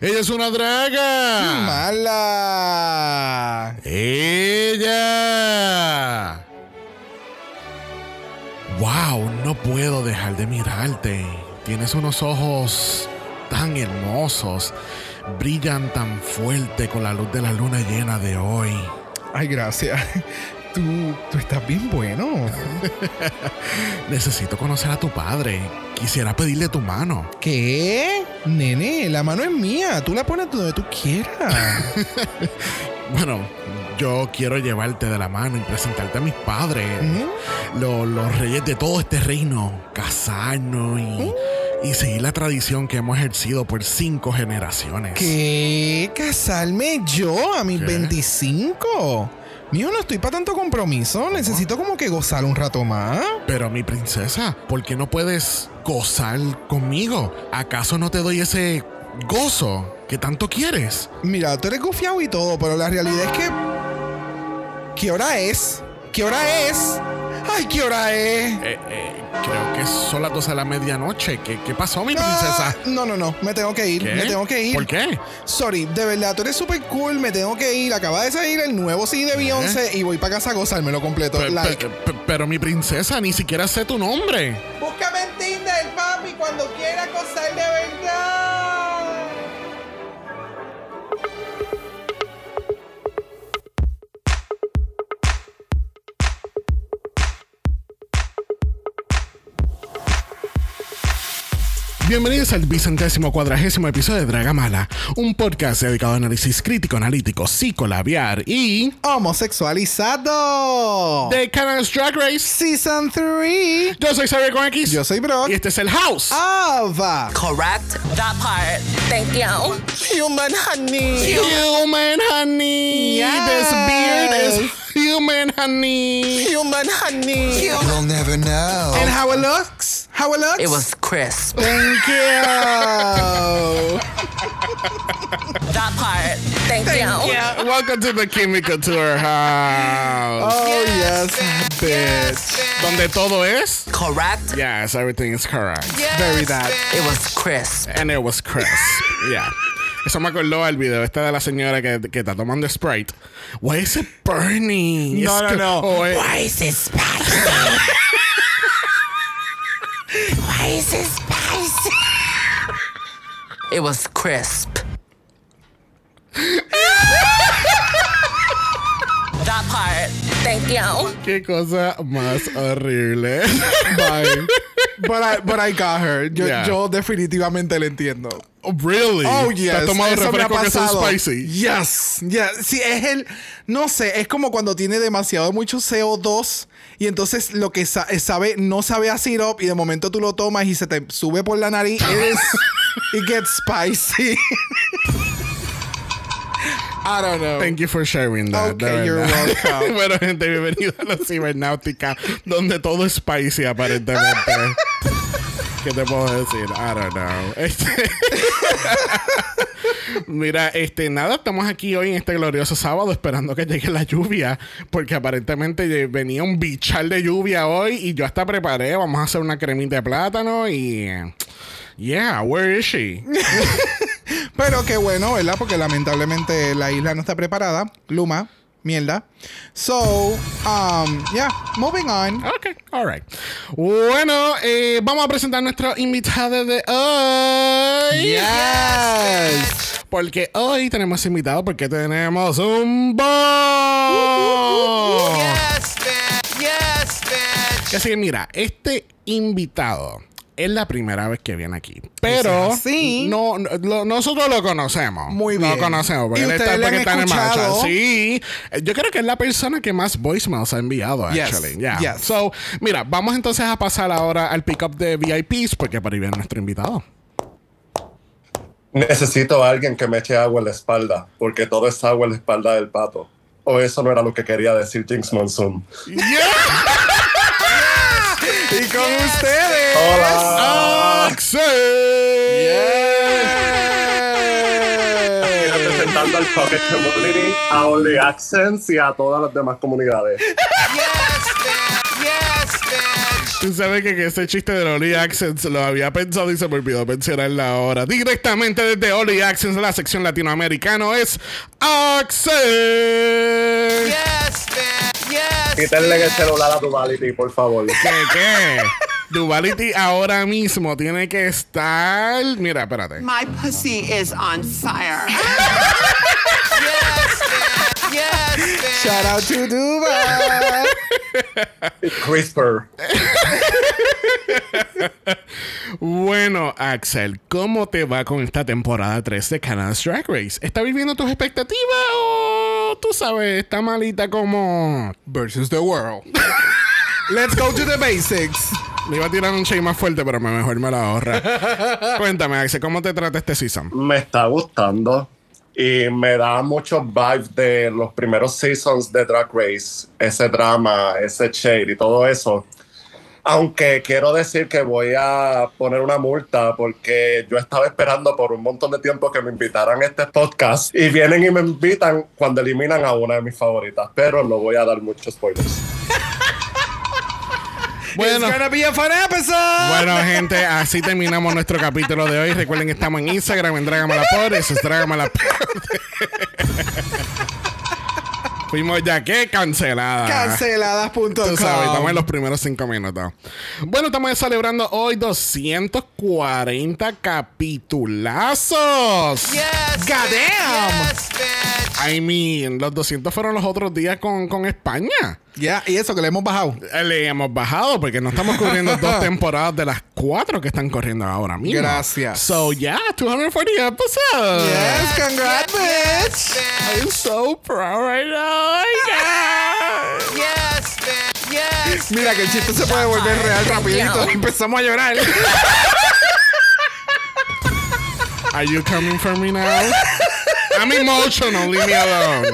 Ella es una draga. Mala. Ella. Wow, no puedo dejar de mirarte. Tienes unos ojos tan hermosos. Brillan tan fuerte con la luz de la luna llena de hoy. Ay, gracias. Tú, tú estás bien bueno. Necesito conocer a tu padre. Quisiera pedirle tu mano. ¿Qué? Nene, la mano es mía. Tú la pones donde tú quieras. Bueno, yo quiero llevarte de la mano y presentarte a mis padres, lo- los reyes de todo este reino, casarnos y, y seguir la tradición que hemos ejercido por cinco generaciones. ¿Qué? ¿Casarme yo a mis ¿Qué? 25? Mío, no estoy para tanto compromiso. Necesito como que gozar un rato más. Pero mi princesa, ¿por qué no puedes gozar conmigo? ¿Acaso no te doy ese gozo que tanto quieres? Mira, tú eres gufiado y todo, pero la realidad es que. ¿Qué hora es? ¿Qué hora es? ¡Ay, qué hora es! Eh, eh, creo que son las 12 de la medianoche. ¿Qué, qué pasó, mi princesa? Ah, no, no, no. Me tengo que ir. ¿Qué? Me tengo que ir. ¿Por qué? Sorry, de verdad, tú eres súper cool. Me tengo que ir. Acaba de salir el nuevo CD de Beyoncé y voy para casa a gozármelo completo. Pe- like. pe- pe- pero mi princesa, ni siquiera sé tu nombre. Búscame en Tinder, papi, cuando quiera gozar de verdad. Bienvenidos al vicentésimo cuadragésimo episodio de Dragamala, un podcast dedicado a análisis crítico, analítico, psicolabiar y Homosexualizado. de Canada's Drag Race. Season 3. Yo soy Xavier con X. Yo soy Brock. Y este es el House. Ava. Correct. That part. Thank you. Human honey. Human honey. Yes. This beard is human honey. Human honey. You'll never know. And how it looks? How it looks? It was crisp. Thank you. That part. Thank, you. Welcome to the Chemical Tour House. oh, yes, bitch. Donde todo es. Correct. Yes, everything is correct. Very that. It was crisp. And it was crisp. yeah. Eso me acordó al video este de la señora que, que está tomando Sprite. Why is it burning? No, no, no. oh, eh, Why is it spicy? Why is it spicy? It was crisp. that part. Thank you. Qué cosa más horrible. Bye. But I, but I got her. Yo, Yeah. yo definitivamente le entiendo. Oh, really? Oh, ¿Te yes. has tomado Eso refrescos que son spicy? Yes. Yes. Sí, es el... No sé, es como cuando tiene demasiado mucho CO2 y entonces lo que sa- eh, sabe, no sabe a syrup y de momento tú lo tomas y se te sube por la nariz. It, gets spicy. I don't know. Thank you for sharing that. Okay, you're welcome. bueno, gente, bienvenido a la cibernáutica, donde todo es spicy, aparentemente. ¿Qué te puedo decir? I don't know. Este- Mira, este, nada, estamos aquí hoy en este glorioso sábado esperando que llegue la lluvia, porque aparentemente venía un bichal de lluvia hoy y yo hasta preparé, vamos a hacer una cremita de plátano y... Yeah, where is she? Pero qué bueno, ¿verdad? Porque lamentablemente la isla no está preparada. Luma, mierda. So, um, yeah, moving on. Ok, alright. Bueno, eh, vamos a presentar nuestro invitado de hoy. Yes. Porque hoy tenemos invitado porque tenemos un bo. Yes, bitch. Yes, bitch. Así que mira, este invitado es la primera vez que viene aquí. Pero ¿Es así? no, no- lo- nosotros lo conocemos. Muy Lo bien. conocemos porque ¿Y él ustedes está, porque han está en escuchado? marcha. Sí. Eh, Yo creo que es la persona que más voicemails ha enviado, Yes. actually. Yeah. Yes. So, mira, vamos entonces a pasar ahora al pick-up de VIPs porque para ahí viene nuestro invitado. Necesito a alguien que me eche agua en la espalda, porque todo es agua en la espalda del pato. O eso no era lo que quería decir Jinx Monsoon. Y con ustedes. Hola. Axel. Representando al Pocket Community, a Only Accents y a todas las demás comunidades. Yes. Yes, bitch. Tú sabes que, que ese chiste de Oli Accents lo había pensado y se me olvidó mencionarlo ahora. Directamente desde Oli Accents, la sección latinoamericano es Accent. Yes, bitch. Yes. Quítenle el celular a Duality, por favor. ¿Qué? ¿Qué? Duality ahora mismo tiene que estar. Mira, espérate. My pussy is on fire. Yes, bitch. Yes, bitch. Shout out to Dubai. CRISPR. Bueno, Axel, ¿cómo te va con esta temporada 3 de Canada's Drag Race? ¿Está viviendo tus expectativas o tú sabes, está malita como. Versus the world. Let's go to the basics. Me iba a tirar un shade más fuerte, pero me- mejor me la ahorra. Cuéntame, Axel, ¿cómo te trata este season? Me está gustando. Y me da muchos vibes de los primeros seasons de Drag Race. Ese drama, ese shade y todo eso. Aunque quiero decir que voy a poner una multa porque yo estaba esperando por un montón de tiempo que me invitaran a este podcast y vienen y me invitan cuando eliminan a una de mis favoritas, pero no voy a dar muchos spoilers. Bueno. It's gonna be a fun episode. Bueno, gente, así terminamos nuestro capítulo de hoy. Recuerden que estamos en Instagram, en Dragamalapod. Eso es Dragamalapod. Fuimos ya que canceladas. Canceladas.com. Tú sabes, estamos en los primeros cinco minutos. Bueno, estamos celebrando hoy 240 capitulazos. Yes, God damn. Yes, bitch. I mean, los 200 fueron los otros días con, con España. Ya, y eso que le hemos bajado. Le hemos bajado porque no estamos cubriendo dos temporadas de las cuatro que están corriendo ahora mismo. Gracias. So, yeah, 240 episodes. Yes, congrats, bitch. I'm so proud right now. Oh my God. Yes, bitch. Yes. Mira que el chiste se puede volver real rapidito. Empezamos a llorar. Are you coming for me now? I'm emotional. Leave me alone.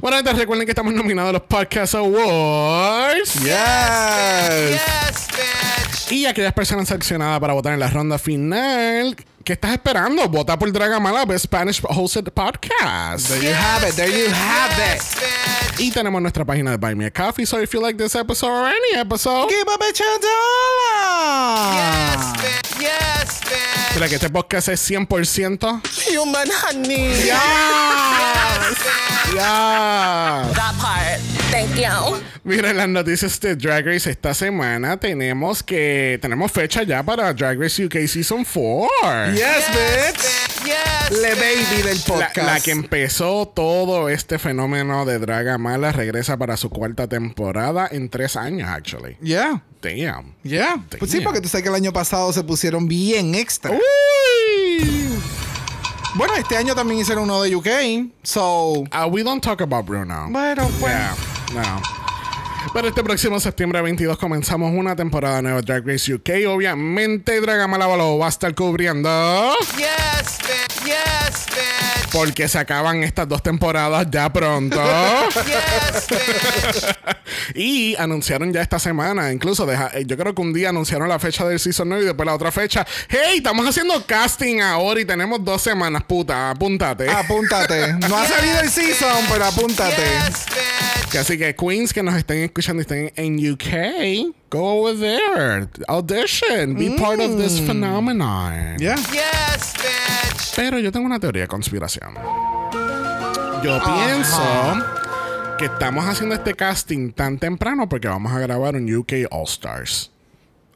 Bueno, antes recuerden que estamos nominados a los Podcast Awards. Yes. Yes, bitch. Y aquellas personas seleccionadas para votar en la ronda final. ¿Qué estás esperando? Vota por Dragamala Best Spanish Hosted Podcast. There you have it. There you have it. Yes, bitch. Y tenemos nuestra página de Buy Me a Coffee. So if you like this episode or any episode, Give a bitch a dollar. Yes, bitch. Yes, bitch. mira que este podcast es 100%. Human honey. ¡Ya! ¡Ya! That part. Thank you. Mira, las noticias de Drag Race esta semana tenemos que tenemos fecha ya para Drag Race UK Season 4. Yes, bitch. Yes. Le baby del La, podcast. la que empezó todo este fenómeno de Dragamala regresa para su cuarta temporada en tres años, actually. Yeah. Damn. Yeah. Pues sí, Damn. porque tú sabes que el año pasado se pusieron bien extra. Uy. Bueno, este año también hicieron uno de UK. So. Uh, we don't talk about Bruno. Bueno, pues. Yeah, no. Pero este próximo septiembre 22 comenzamos una temporada nueva de Drag Race UK. Obviamente, Dragamala lo va a estar cubriendo. Yes, bitch. Yes, bitch. Porque se acaban estas dos temporadas ya pronto. Yes, bitch. y anunciaron ya esta semana, incluso deja- eh, yo creo que un día anunciaron la fecha del season 9 y después la otra fecha. Hey, estamos haciendo casting ahora y tenemos dos semanas, puta, apúntate. Apúntate. No ha salido el season, pero apúntate. Yes, Así que Queens que nos estén escuchando y estén en UK, go over there, audition, be part of this phenomenon. Yeah. Yes, bitch. Pero yo tengo una teoría de conspiración. Yo pienso que estamos haciendo este casting tan temprano porque vamos a grabar un UK All Stars.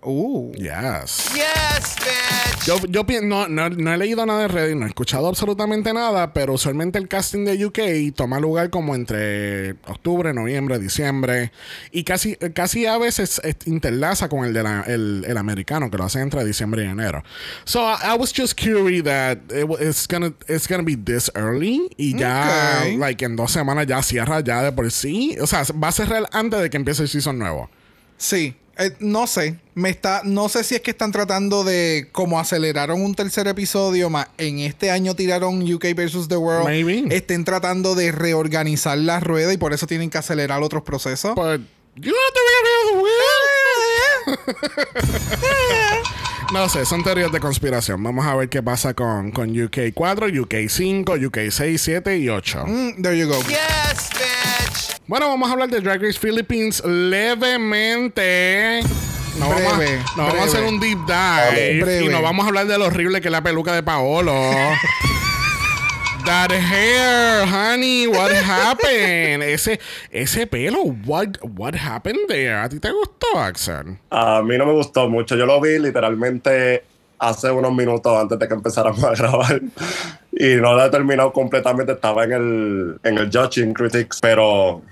Uh. Yes. Yes, bitch. Yo, yo no, no, no he leído nada de Reddit, no he escuchado absolutamente nada, pero usualmente el casting de UK toma lugar como entre octubre, noviembre, diciembre, y casi, casi a veces interlaza con el, de la- el, el americano, que lo hacen entre diciembre y enero. So I, I was just curious that it, it's, gonna, it's gonna be this early, y ya, Okay. like, en dos semanas ya cierra ya de por sí. O sea, va a cerrar antes de que empiece el season nuevo. Sí. Eh, no sé. Me está, no sé si es que están tratando de como aceleraron un tercer episodio más en este año tiraron UK versus the World. Maybe. Estén tratando de reorganizar la rueda y por eso tienen que acelerar otros procesos. But you have to No sé, son teorías de conspiración. Vamos a ver qué pasa con, con UK 4, UK 5, UK 6, 7 y 8. Mm, there you go. Yes. Bueno, vamos a hablar de Drag Race Philippines levemente. No vamos, a, Breve, no vamos a hacer un deep dive. Breve. Y no vamos a hablar de lo horrible que es la peluca de Paolo. That hair, honey, what happened? Ese, ese pelo, what, what happened there? ¿A ti te gustó, Axel? A mí no me gustó mucho. Yo lo vi literalmente hace unos minutos antes de que empezáramos a grabar. Y no lo he terminado completamente. Estaba en el, en el Judging Critics, pero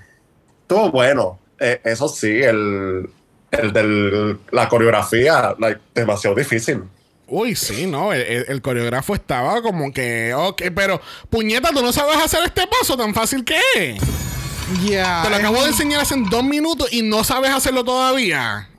estuvo bueno. Eh, eso sí, el, el de la coreografía, like, demasiado difícil. Uy, sí, no. El, el- el coreógrafo estaba como que, ok, pero puñeta, tú no sabes hacer este paso tan fácil que es. Ya. Te lo acabo de enseñar hace dos minutos y no sabes hacerlo todavía.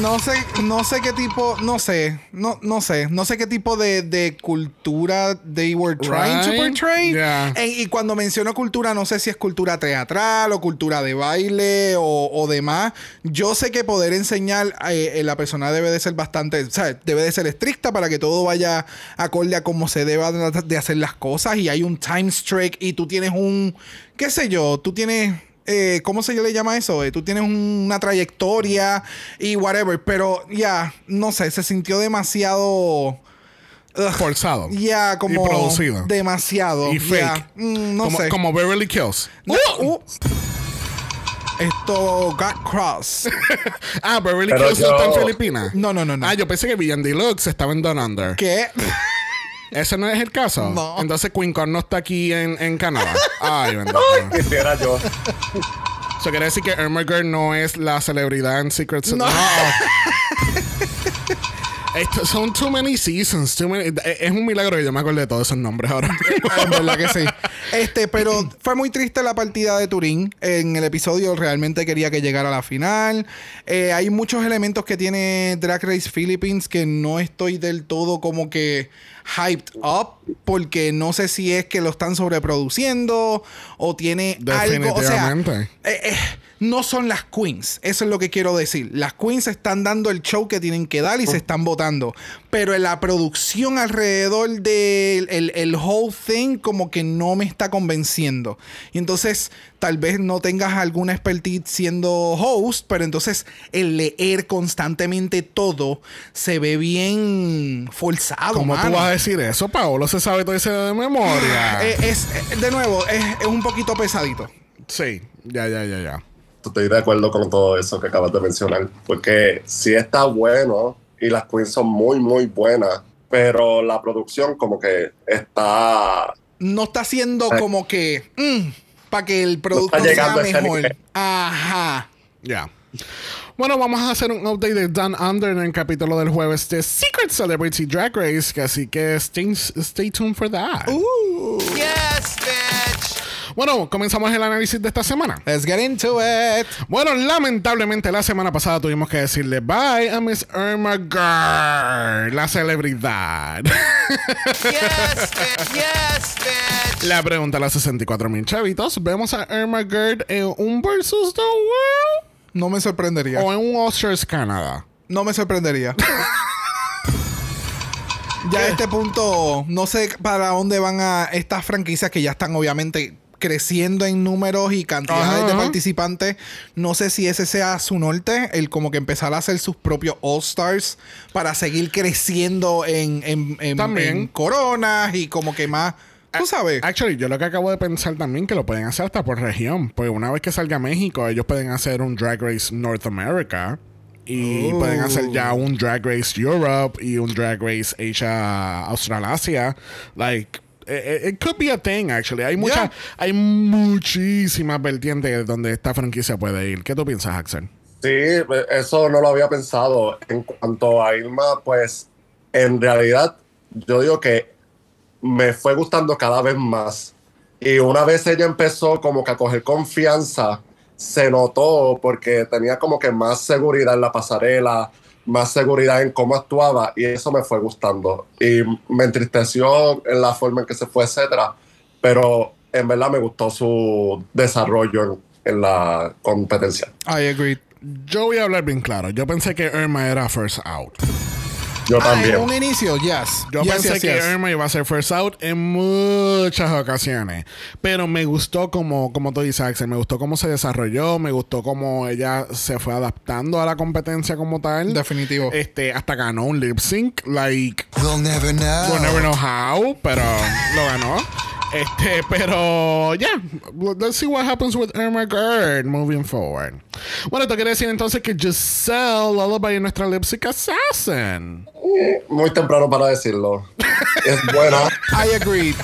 No sé, no sé qué tipo, no sé, no, no sé, no sé qué tipo de, de cultura they were trying to portray. Yeah. Y cuando menciono cultura, no sé si es cultura teatral o cultura de baile o, o demás. Yo sé que poder enseñar eh, eh, la persona debe de ser bastante, o sea, debe de ser estricta para que todo vaya acorde a cómo se deba de de hacer las cosas. Y hay un time streak y tú tienes un, qué sé yo, tú tienes eh, ¿cómo se le llama eso? Eh, tú tienes un- una trayectoria y whatever, pero ya, no sé, se sintió demasiado... ugh, Forzado. Ya, como... Y producido. Demasiado. Y fake. mm, no como, sé. como Beverly Kills. No, uh. esto got cross. Ah, Beverly Pero Kills no está en yo- Filipinas. No, no, no, no. Ah, yo pensé que Villan Deluxe estaba en Down Under. ¿Qué? ¿Ese no es el caso? No. Entonces Queen Con no está aquí en, en Canadá. Ay, bendito. Quisiera yo. Eso quiere decir que Irma Girl no es la celebridad en Secret No. Esto- son too many seasons. Too many- es un milagro que yo me acuerde de todos esos nombres ahora. En verdad que sí. Este, pero fue muy triste la partida de Turín. En el episodio realmente quería que llegara a la final. Eh, hay muchos elementos que tiene Drag Race Philippines que no estoy del todo como que hyped up. Porque no sé si es que lo están sobreproduciendo o tiene algo. O sea, eh, eh, no son las queens. Eso es lo que quiero decir. Las queens están dando el show que tienen que dar y se están votando. Pero en la producción alrededor del el, el whole thing como que no me está convenciendo. Y entonces tal vez no tengas alguna expertise siendo host, pero entonces el leer constantemente todo se ve bien forzado. ¿Cómo tú vas a decir eso? Paolo se sabe todo eso de memoria. Eh, es, eh, de nuevo, es, es un poquito pesadito. sí, ya, ya, ya, ya. Estoy de acuerdo con todo eso que acabas de mencionar. Porque sí está bueno y las queens son muy, muy buenas. Pero la producción como que está... no está haciendo Eh. como que para que el producto está sea mejor. Ajá. Ya. Bueno, vamos a hacer un update de Down Under en el capítulo del jueves de Secret Celebrity Drag Race, así que stay, stay tuned for that. Yes, bitch. Bueno, comenzamos el análisis de esta semana. Let's get into it. Bueno, lamentablemente la semana pasada tuvimos que decirle bye a Miss Irma Girl, la celebridad. Yes, bitch. Yes, bitch. la pregunta a los 64 mil chavitos, ¿vemos a Irma Gerd en un Versus the World No me sorprendería. o en un Oscars Canadá? No me sorprendería. ya a este punto, no sé para dónde van a estas franquicias que ya están obviamente creciendo en números y cantidades de participantes. No sé si ese sea su norte, el como que empezar a hacer sus propios All Stars para seguir creciendo en, en, en- También. en coronas y como que más, tú sabes. Actually, yo lo que acabo de pensar también que lo pueden hacer hasta por región. Porque una vez que salga México, ellos pueden hacer un Drag Race North America. Y Oh. pueden hacer ya un Drag Race Europe y un Drag Race Asia Australasia. Like, it, it could be a thing, actually. Hay mucha, Yeah. hay muchísimas vertientes donde esta franquicia puede ir. ¿Qué tú piensas, Axel? Sí, eso no lo había pensado. En cuanto a Irma, pues en realidad yo digo que me fue gustando cada vez más. Y una vez ella empezó como que a coger confianza, se notó porque tenía como que más seguridad en la pasarela, más seguridad en cómo actuaba y eso me fue gustando. Y me entristeció en la forma en que se fue, etcétera. Pero en verdad me gustó su desarrollo en, en la competencia. I agree. Yo voy a hablar bien claro. Yo pensé que Irma era first out. Yo Ah, en también. un inicio, yes. Yo Yes, pensé yes, que yes. Irma iba a ser first out en muchas ocasiones. Pero me gustó como, como tú dices, Axel, me gustó cómo se desarrolló, me gustó cómo ella se fue adaptando a la competencia como tal. Definitivo. Este, hasta ganó un lip sync, like, We'll never know. we'll never know how, pero lo ganó. Este, pero ya, let's see what happens with Irma Gerd moving forward. Bueno, esto quiere decir entonces que Giselle Lullaby es nuestra lip sync assassin. Muy temprano para decirlo. Es buena. I agreed.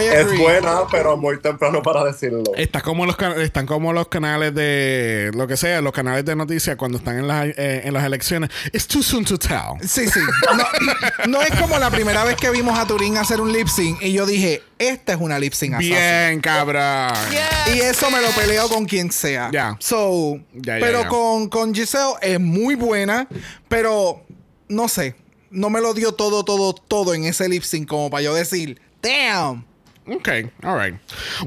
Es buena, pero muy temprano para decirlo. Está como los están como los canales de lo que sea, los canales de noticias cuando están en las eh, en las elecciones. It's too soon to tell. Sí, sí. No, no es como la primera vez que vimos a Turín hacer un lip sync y yo dije, esta es una lip sync assassin. Bien, cabrón. Y eso me lo peleo con quien sea. Ya. So, Ya, ya, pero. Con, con Giselle es muy buena, pero no sé. No me lo dio todo, todo, todo en ese lip sync como para yo decir, damn. Ok, alright.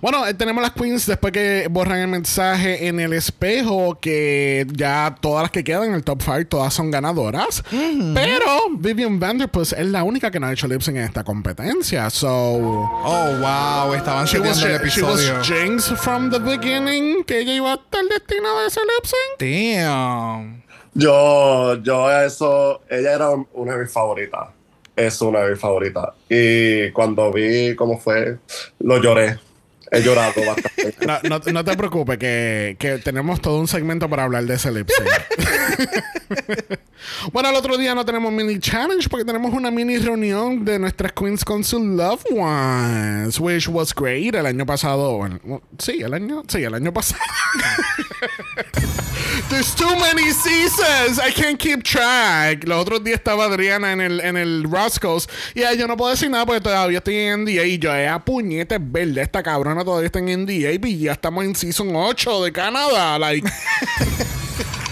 Bueno, eh, tenemos las queens después que borran el mensaje en el espejo que ya todas las que quedan en el top 5 todas son ganadoras. Pero Vivian Vanderpuss es la única que no ha hecho lip sync en esta competencia. So, Oh, wow. Estaban she was, subiendo el she was episodio. from the beginning que ella iba a estar destinada a ese lip sync. Damn. Yo, yo eso, ella era una de mis favoritas. Es una de mis favoritas. Y cuando vi cómo fue, lo lloré. He llorado bastante. No, no, te preocupes, que, que tenemos todo un segmento para hablar de ese lip bueno, el otro día no tenemos mini challenge porque tenemos una mini reunión de nuestras queens con sus loved ones, which was great el año pasado. sí, el año, sí, el año pasado. There's too many seasons. I can't keep track. Los otros días estaba Adriana en el, en el y ah, yo no puedo decir nada porque todavía estoy en NDA y yo, eh, a puñetes verde, esta cabrona todavía está en NDA y ya estamos en Season 8 de Canadá. Like.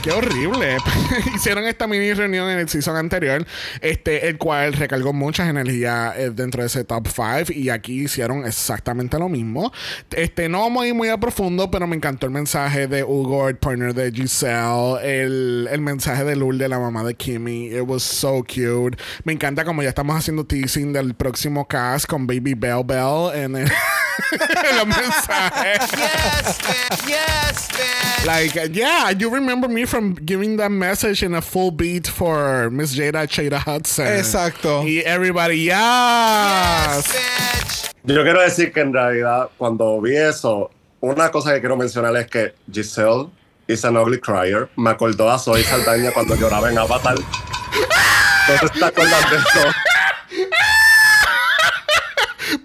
Qué horrible. Hicieron esta mini reunión en el season anterior, este, el cual recargó muchas energías eh, dentro de ese top 5 y aquí hicieron exactamente lo mismo. Este, no ir muy a profundo, pero me encantó el mensaje de Hugo, el partner de Giselle, el, el mensaje de Lourdes, la mamá de Kimmy. It was so cute. Me encanta como ya estamos haciendo teasing del próximo cast con Baby Bell Bell en, el- los mensajes. Yes, bitch. Yes, bitch. Like, yeah, you remember me from giving that message in a full beat for Miss Jada Chada Hudson. Exacto. Y everybody, yes. Yes, bitch. Yo quiero decir que en realidad, cuando vi eso, una cosa que quiero mencionar es que Giselle is an ugly crier. Me acordó a Zoe Saldaña cuando lloraba en Avatar. ¿No te acuerdas de eso?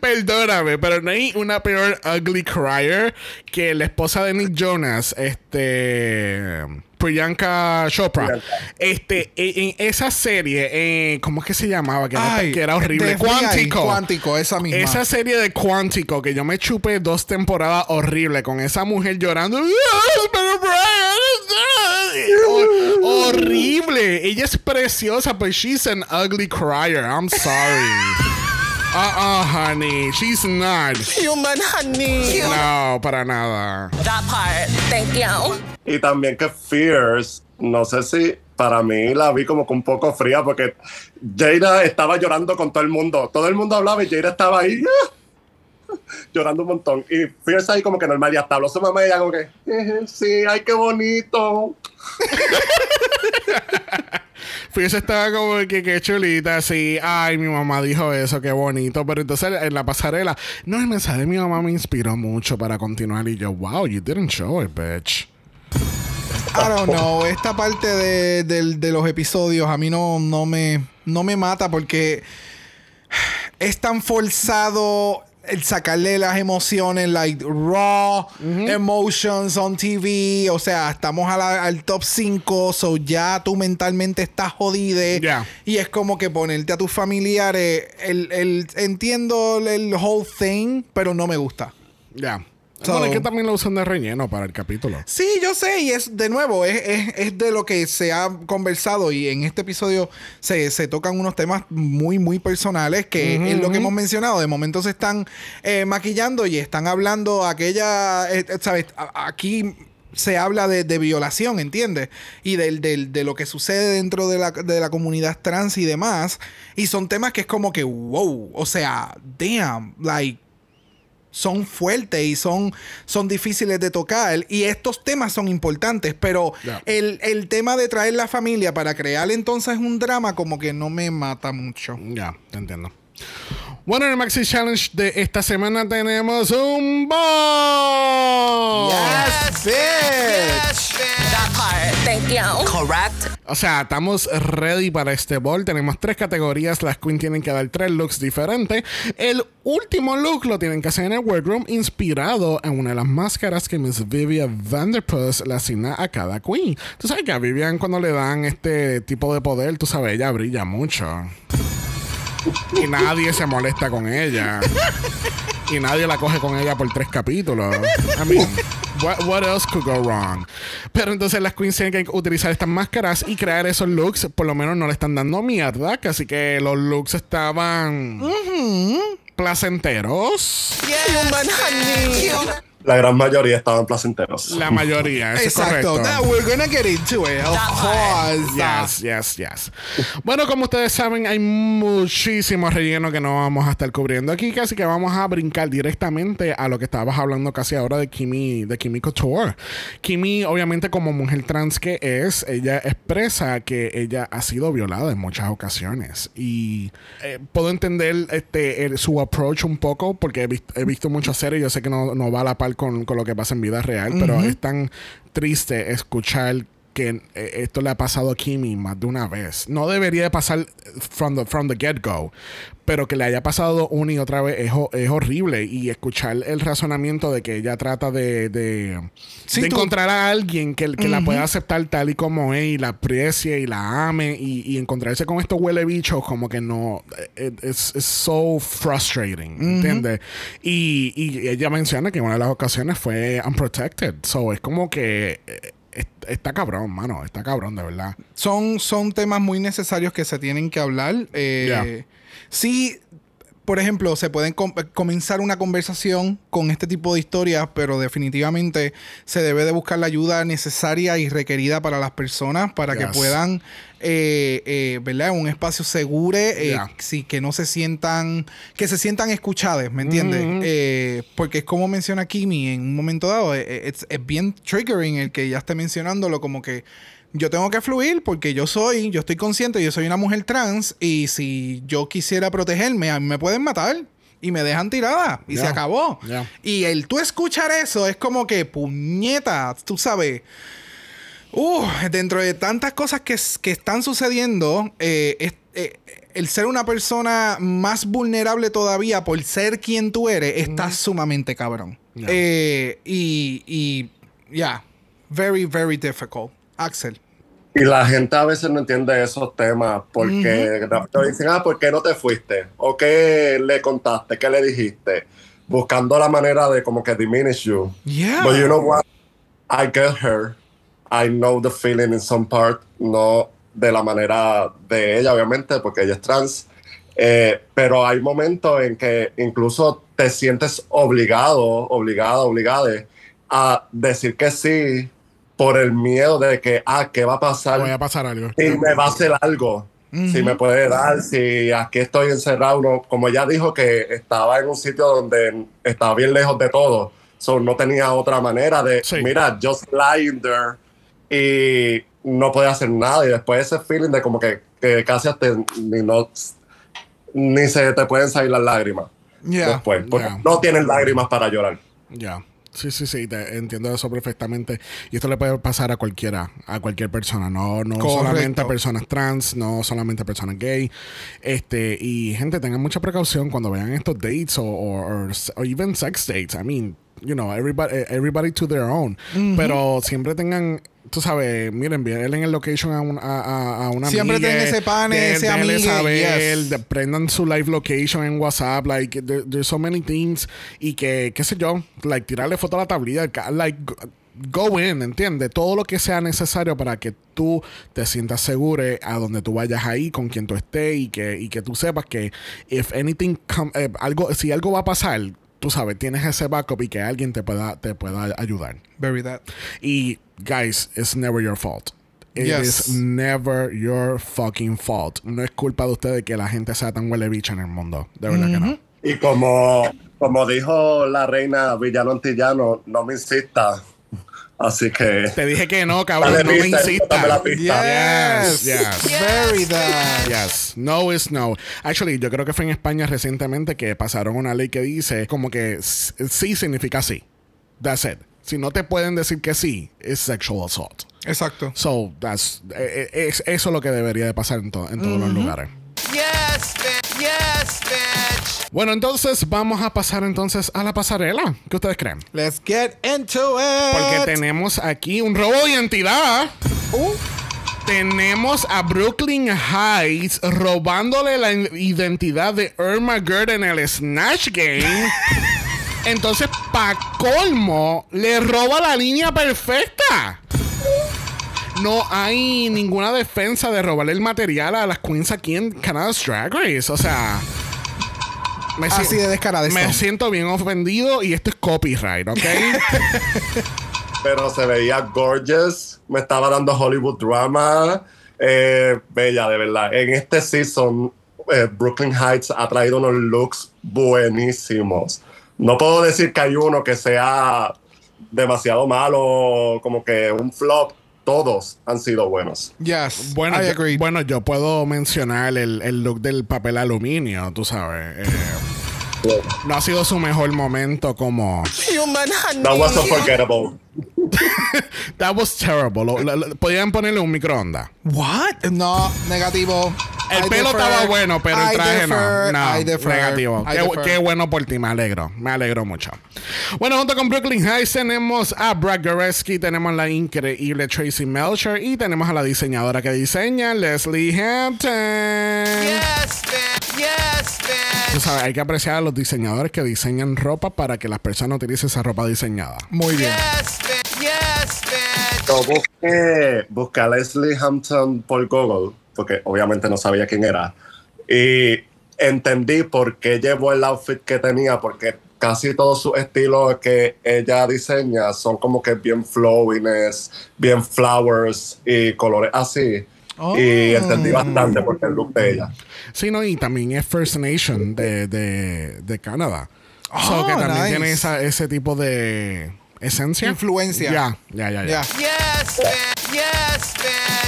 Perdóname, pero no hay una peor ugly crier que la esposa de Nick Jonas, este. Priyanka Chopra. Priyanka. Este, en, en esa serie, eh, ¿cómo es que se llamaba? Que, que era horrible. Cuántico. Cuántico, esa misma. Esa serie de Cuántico que yo me chupé dos temporadas horrible con esa mujer llorando. "Ah, Pero horrible. Ella es preciosa, but she's an ugly crier. I'm sorry. Uh-uh, honey. She's not. Human honey. No, para nada. That part. Thank you. Y también que Fierce, no sé si para mí la vi como que un poco fría porque Jada estaba llorando con todo el mundo. Todo el mundo hablaba y Jada estaba ahí ¡ah! llorando un montón. Y Fierce ahí como que normal, ya hasta habló su mamá y ella como que, "Eh, sí, ay, qué bonito. Fíjese, estaba como que, que chulita, así. Ay, mi mamá dijo eso, qué bonito. Pero entonces en la pasarela, no, el mensaje de mi mamá me inspiró mucho para continuar. Y yo, wow, you didn't show it, bitch. I don't know. Esta parte de, de los episodios a mí no, no, me, no me mata porque es tan forzado el sacarle las emociones, like raw emotions on TV. O sea, estamos a la- al top 5, so ya tú mentalmente estás jodide. Ya. Y es como que ponerte a tus familiares. El, el- entiendo el whole thing, pero no me gusta. Ya. So- bueno, es que también lo usan de relleno para el capítulo. Sí, yo sé, y es de nuevo, es, es- es de lo que se ha conversado y en este episodio se, se tocan unos temas muy, muy personales que es lo que hemos mencionado. De momento se están eh, maquillando y están hablando aquella, eh, eh, ¿sabes? A- aquí se habla de, de violación, ¿entiendes? Y del, del- de lo que sucede dentro de la, de la comunidad trans y demás. Y son temas que es como que, wow, o sea, damn, like, son fuertes y son, son difíciles de tocar. Y estos temas son importantes, pero el, el tema de traer la familia para crear entonces un drama como que no me mata mucho. Ya, te entiendo. Bueno, en el Maxi Challenge de esta semana tenemos un ball. Yes, part. Correct. O sea, estamos ready para este ball. Tenemos tres categorías. Las queens tienen que dar tres looks diferentes. El último look lo tienen que hacer en el workroom, inspirado en una de las máscaras que Miss Vivian Vanderpuss le asigna a cada queen. Tú sabes que a Vivian, cuando le dan este tipo de poder, tú sabes, ella brilla mucho. Y nadie se molesta con ella. Y nadie la coge con ella por tres capítulos. I mean, what, what else could go wrong? Pero entonces las queens tienen que utilizar estas máscaras y crear esos looks. Por lo menos no le están dando mierda. Así que los looks estaban placenteros. Human honey. La gran mayoría estaban placenteros. La mayoría, eso es Exacto. correcto. That- we're gonna get into it. Of course. Yes, yes, yes. Bueno, como ustedes saben, hay muchísimo relleno que no vamos a estar cubriendo aquí, así que vamos a brincar directamente a lo que estabas hablando casi ahora de Kimi, de Kimi Couture. Kimi, obviamente, como mujer trans que es, ella expresa que ella ha sido violada en muchas ocasiones. Y eh, puedo entender este el- su approach un poco, porque he, vis- he visto muchas series, yo sé que no, no va a la par con, con lo que pasa en vida real, pero es tan triste escuchar que eh, esto le ha pasado a Kimi más de una vez. No debería de pasar from the, from the get-go, pero que le haya pasado una y otra vez es, es horrible. Y escuchar el razonamiento de que ella trata de, de, Sí, de tú- encontrar a alguien que, que la pueda aceptar tal y como es y la aprecie y la ame y, y encontrarse con estos huele bichos como que no es so frustrating ¿entiendes? Y, y ella menciona que en una de las ocasiones fue unprotected so es como que eh, está cabrón mano está cabrón de verdad son, son temas muy necesarios que se tienen que hablar. Eh. Sí, por ejemplo, se pueden com- comenzar una conversación con este tipo de historias, pero definitivamente se debe de buscar la ayuda necesaria y requerida para las personas para que puedan, eh, eh, ¿verdad? Un espacio seguro, eh, sí, que no se sientan, que se sientan escuchadas, ¿me entiendes? Eh, porque es como menciona Kimi en un momento dado, eh, es, es bien triggering el que ya esté mencionándolo como que yo tengo que fluir porque yo soy, yo estoy consciente, yo soy una mujer trans y si yo quisiera protegerme, a mí me pueden matar y me dejan tirada y se acabó. Y el tú escuchar eso es como que puñeta, tú sabes. Uh, dentro de tantas cosas que, que están sucediendo, eh, es- eh, el ser una persona más vulnerable todavía por ser quien tú eres, está sumamente cabrón. Eh, y, y, ya, very, very difficult. Axel. Y la gente a veces no entiende esos temas porque no- te dicen, ah, ¿por qué no te fuiste? ¿O qué le contaste? ¿Qué le dijiste? Buscando la manera de como que diminish you. Yeah. But you know what? I get her. I know the feeling in some part. No de la manera de ella, obviamente, porque ella es trans. Eh, pero hay momentos en que incluso te sientes obligado, obligada, obligada a decir que sí por el miedo de que, ah, ¿qué va a pasar? voy a pasar algo si me va a hacer algo, si me puede dar, si aquí estoy encerrado, no, como ella dijo que estaba en un sitio donde estaba bien lejos de todo, so no tenía otra manera de, Sí. mira, just lying there y no podía hacer nada y después ese feeling de como que, que casi hasta ni, no, ni se te pueden salir las lágrimas Yeah. después, porque Yeah. no tienen lágrimas para llorar. Ya. Sí, sí, sí, te- entiendo eso perfectamente. Y esto le puede pasar a cualquiera, a cualquier persona, no, no Correcto. solamente a personas trans, no solamente a personas gay. Este, y gente, tengan mucha precaución cuando vean estos dates o, o, or- or even sex dates. I mean, you know, everybody, everybody to their own. Pero siempre tengan, tú sabes, miren, envíen el location a, un- a, a- a una Siempre tengan ese pane, de- ese saber, yes. prendan su live location en WhatsApp, like there- there's so many things y que qué sé yo, like tirarle foto a la tablilla, like go- go in, ¿entiendes? Todo lo que sea necesario para que tú te sientas seguro a donde tú vayas ahí, con quien tú estés y que, y que tú sepas que if anything come- eh, algo, si algo va a pasar, tú sabes, tienes ese backup y que alguien te pueda, te pueda ayudar. Very that. Y, guys, it's never your fault. It Yes. is never your fucking fault. No es culpa de ustedes que la gente sea tan huele bicha en el mundo. De verdad que no. Y como, como dijo la reina Villano Antillano, no me insista. Así que. Te dije que no, cabrón. No me pista, insistas. dame la pista. Yes, yes. Very that. Yes, no is no. Actually, yo creo que fue en España recientemente que pasaron una ley que dice como que sí significa sí. That's it. Si no te pueden decir que sí, es sexual assault. Exacto. So, that's, eh, eh, es, eso es lo que debería de pasar en, to- en todos los lugares. Yes, bitch. Yes, bitch. Bueno, entonces vamos a pasar entonces a la pasarela. ¿Qué ustedes creen? Let's get into it. Porque tenemos aquí un robo de identidad. Uh, Tenemos a Brooklyn Heights robándole la identidad de Irma Gerd en el Snatch Game. Entonces, pa' colmo, le roba la línea perfecta. No hay ninguna defensa de robarle el material a las queens aquí en Canada's Drag Race. O sea. Me Así si- de descarada Me está. siento bien ofendido y esto es copyright, ¿ok? Pero se veía gorgeous. Me estaba dando Hollywood drama. Eh, bella, de verdad. En este season, eh, Brooklyn Heights ha traído unos looks buenísimos. No puedo decir que hay uno que sea demasiado malo, como que un flop. Todos han sido buenos. yes. Bueno, I yo, agree. bueno, yo puedo mencionar el, el look del papel aluminio, tú sabes. Eh, no ha sido su mejor momento como... That was unforgettable. That was terrible. Podían ponerle un microondas. What? No, negativo. El I pelo defer. estaba bueno, pero el traje defer. no. No, defer. negativo. I Qué, bueno por ti, me alegro. Me alegro mucho. Bueno, junto con Brooklyn Heights tenemos a Brad Goreski, tenemos la increíble Tracy Melcher y tenemos a la diseñadora que diseña, Leslie Hampton. Yes, bitch. Yes, bitch. Tú sabes, hay que apreciar a los diseñadores que diseñan ropa para que las personas utilicen esa ropa diseñada. Muy bien. Yes, bitch. Yes, bitch. Yo busqué, busqué a Leslie Hampton por Google, porque obviamente no sabía quién era. Y entendí por qué llevó el outfit que tenía, porque casi todos sus estilos que ella diseña son como que bien flowiness, bien flowers y colores así. Y entendí bastante porque el look de ella. Sí, no, y también es First Nation de, de, de Canadá. so Oh, que también nice. tiene esa- ese tipo de esencia. Influencia. Ya, ya, ya. Yes, bitch. Yes, bitch.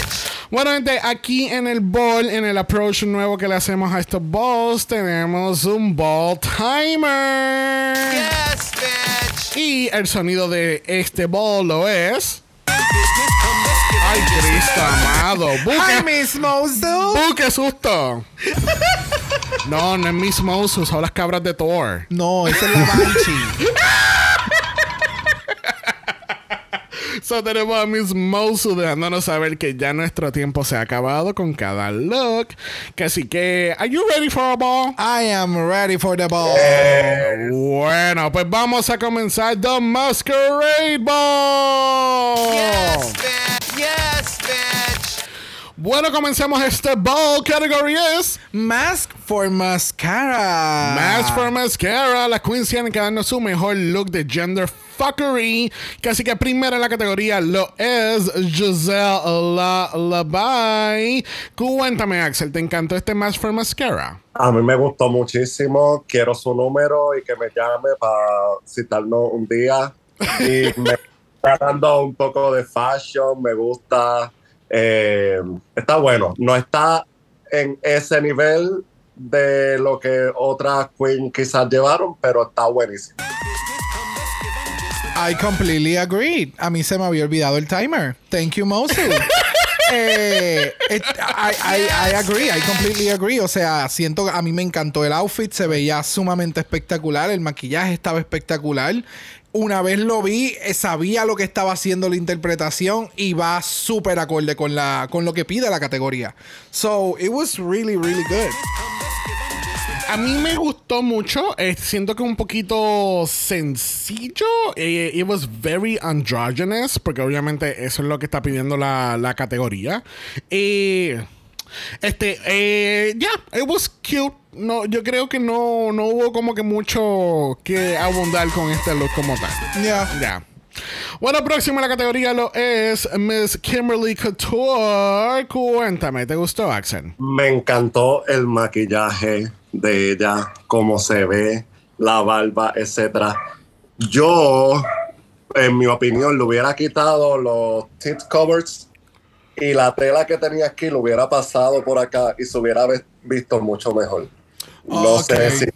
Bueno, gente, aquí en el ball, en el approach nuevo que le hacemos a estos balls, tenemos un ball timer. Yes, bitch. Y el sonido de este ball lo es. Ay, Cristo amado. Buque, Miss Mosul. buque susto. No, no es Miss Moses, son las cabras de Thor. No, esa es la Banshee. So tenemos a Miss Mosu dejándonos saber que ya nuestro tiempo se ha acabado con cada look. Que así que, ¿are you ready for a ball? I am ready for the ball. Bueno, pues vamos a comenzar The Masquerade Ball. Yes, bitch. Yes, bitch. Bueno, comencemos este ball. Category es Mask for mascara. Mask for Mascara. Las queens tienen que darnos su mejor look de gender fuckery. Así que primera en la categoría lo es Giselle La Labai. Cuéntame, Axel, ¿te encantó este Mask for Mascara? A mí me gustó muchísimo. Quiero su número y que me llame para citarnos un día. Y me está dando un poco de fashion. Me gusta. Eh, está bueno. No está en ese nivel de lo que otras queens quizás llevaron, pero está buenísimo. I completely agree. A mí se me había olvidado el timer. Thank you, Mosul. Eh, it- I, I, I agree, I completely agree. O sea, siento que a mí me encantó el outfit, se veía sumamente espectacular, el maquillaje estaba espectacular. Una vez lo vi, eh, sabía lo que estaba haciendo la interpretación y va súper acorde con, la, con lo que pide la categoría. So, it was really, really good. A mí me gustó mucho. eh, siento que un poquito sencillo. Eh, it was very androgynous. Porque obviamente eso es lo que está pidiendo la, la categoría. Eh, Este, eh, ya, it was cute. No, yo creo que no, no hubo como que mucho que abundar con este look como tal. Ya. Ya. Bueno, próximo en la categoría lo es Miss Kimberly Couture. Cuéntame, ¿te gustó, Axel? Me encantó el maquillaje de ella, cómo se ve, la barba, etcétera. Yo, en mi opinión, le hubiera quitado los tip covers y la tela que tenía aquí lo hubiera pasado por acá y se hubiera visto mucho mejor. No sé si.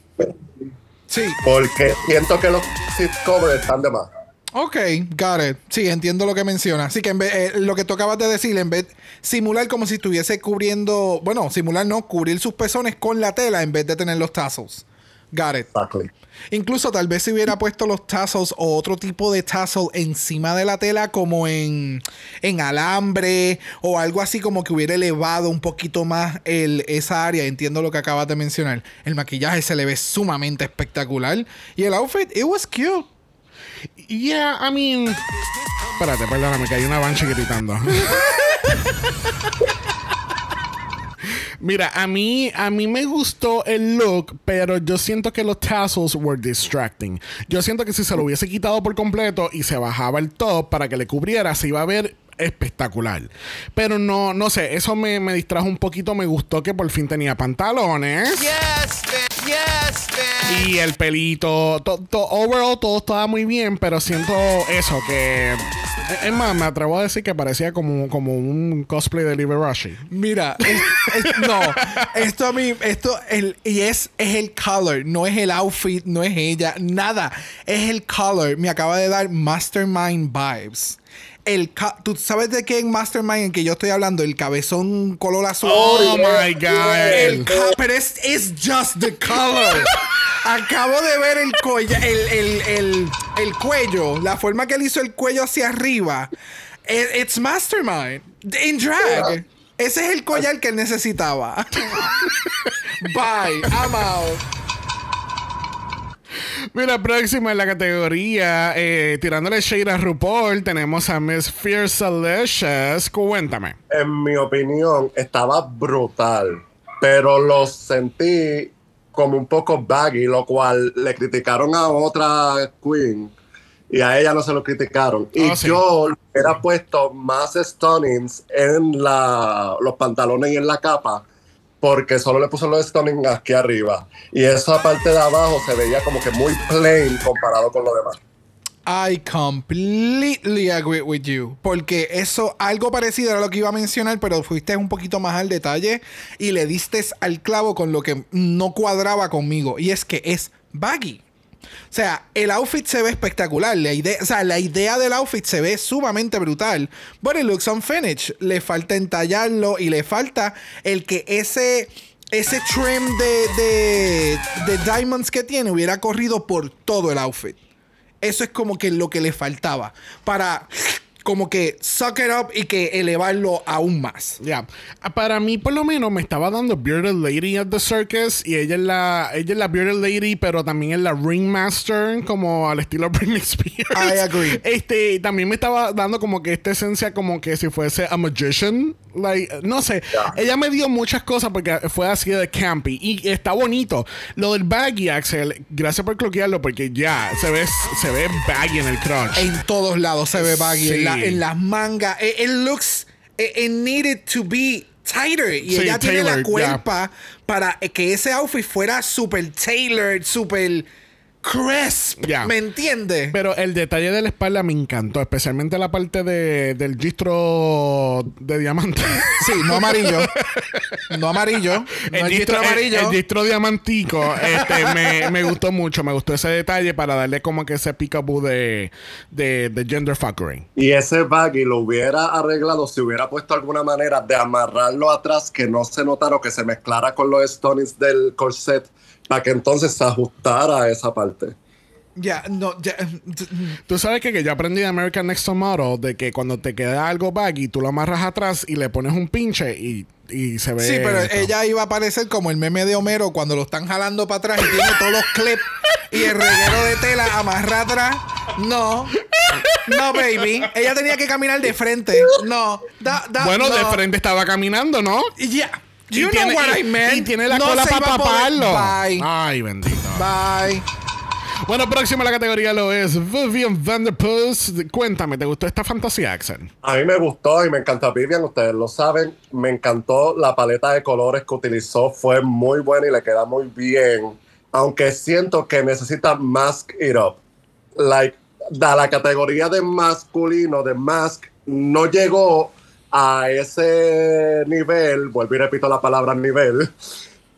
Sí. Porque siento que los tip covers están de más. Ok, got it. Sí, entiendo lo que menciona. Así que en vez, eh, lo que tú acabas de decir, en vez simular como si estuviese cubriendo, bueno, simular no, cubrir sus pezones con la tela en vez de tener los tassels. Got it. Exactly. Incluso tal vez si hubiera puesto los tassels o otro tipo de tassel encima de la tela como en, en alambre o algo así como que hubiera elevado un poquito más el, esa área. Entiendo lo que acabas de mencionar. El maquillaje se le ve sumamente espectacular. Y el outfit, it was cute. Yeah, I mean. Espérate, perdóname, que hay una banshee gritando. Mira, a mí, a mí me gustó el look, pero yo siento que los tassels were distracting. Yo siento que si se lo hubiese quitado por completo y se bajaba el top para que le cubriera, se iba a ver espectacular. Pero no, no sé, eso me, me distrajo un poquito. Me gustó que por fin tenía pantalones. Yes. Yes, bitch. Y el pelito, to- to- overall todo estaba muy bien, pero siento eso, que... Es más, me atrevo a decir que parecía como, como un cosplay de Liberace. Mira, es- es- no, esto a mí, esto, el, y es, es el color, no es el outfit, no es ella, nada, es el color. Me acaba de dar Mastermind vibes. El ¿Tú sabes de qué en Mastermind en que yo estoy hablando? El cabezón color azul. Oh my El God. ca- pero es it's just the color. Acabo de ver el, colla- el, el, el, el cuello, la forma que él hizo el cuello hacia arriba. It- it's Mastermind. In drag. Ese es el collar que él necesitaba. Bye. I'm out. Mira, próxima en la categoría, eh, tirándole shade a RuPaul, tenemos a Miss Fierce Delicious. Cuéntame. En mi opinión, estaba brutal, pero lo sentí como un poco baggy, lo cual le criticaron a otra queen y a ella no se lo criticaron. Y Oh, sí. yo hubiera puesto más stunnings en la, los pantalones y en la capa, porque solo le puso los stunnings aquí arriba. Y esa parte de abajo se veía como que muy plain comparado con lo demás. I completely agree with you. Porque eso, algo parecido era lo que iba a mencionar, pero fuiste un poquito más al detalle y le diste al clavo con lo que no cuadraba conmigo. Y es que es baggy. O sea, el outfit se ve espectacular. La idea, o sea, la idea del outfit se ve sumamente brutal. But it looks unfinished. Le falta entallarlo y le falta el que ese, ese trim de, de, de diamonds que tiene hubiera corrido por todo el outfit. Eso es como que lo que le faltaba para como que suck it up y que elevarlo aún más. Ya. Para mí, por lo menos, me estaba dando Bearded Lady at the Circus. Y ella es la, ella es la Bearded Lady, pero también es la Ringmaster, como al estilo Britney Spears. I agree. Este, también me estaba dando como que esta esencia, como que si fuese a magician. Like, no sé. Ella me dio muchas cosas porque fue así de campy. Y está bonito. Lo del baggy, Axel, gracias por cloquearlo, porque ya se ve, se ve baggy en el crotch. En todos lados se ve baggy. Sí. En, la- en las mangas. It, it looks. It, it needed to be tighter. Y Sí, ella tiene la cuerpa para que ese outfit fuera super tailored, super crisp. Ya. ¿Me entiendes? Pero el detalle de la espalda me encantó, especialmente la parte de, del gistro de diamante. Sí, no amarillo. No amarillo. No el gistro amarillo. El, el gistro diamantico este, me, me gustó mucho. Me gustó ese detalle para darle como que ese peekaboo de, de, de gender fuckery. Y ese baggy lo hubiera arreglado si hubiera puesto alguna manera de amarrarlo atrás que no se notara o que se mezclara con los stonings del corset para que entonces se ajustara a esa parte. Ya, no, ya. Tú sabes que, que yo aprendí de American Next Model de que cuando te queda algo baggy, tú lo amarras atrás y le pones un pinche y, y se ve. Sí, pero esto. ella iba a parecer como el meme de Homero cuando lo están jalando para atrás y tiene todos los clips y el reguero de tela amarra atrás. No. No, baby. Ella tenía que caminar de frente. No. Da- da- Bueno, de no. frente estaba caminando, ¿no? Y Ya. You Y know tiene- what y- I meant. Y tiene la No cola para. Bye. Ay, bendito. Bye. Bueno, próxima a la categoría lo es Vivian Vanderpuss. Cuéntame, ¿te gustó esta fantasía, Axel? A mí me gustó y me encanta Vivian, ustedes lo saben. Me encantó la paleta de colores que utilizó, fue muy buena y le queda muy bien. Aunque siento que necesita mask it up. Like, da la categoría de masculino, de mask, no llegó a ese nivel, vuelvo y repito la palabra nivel,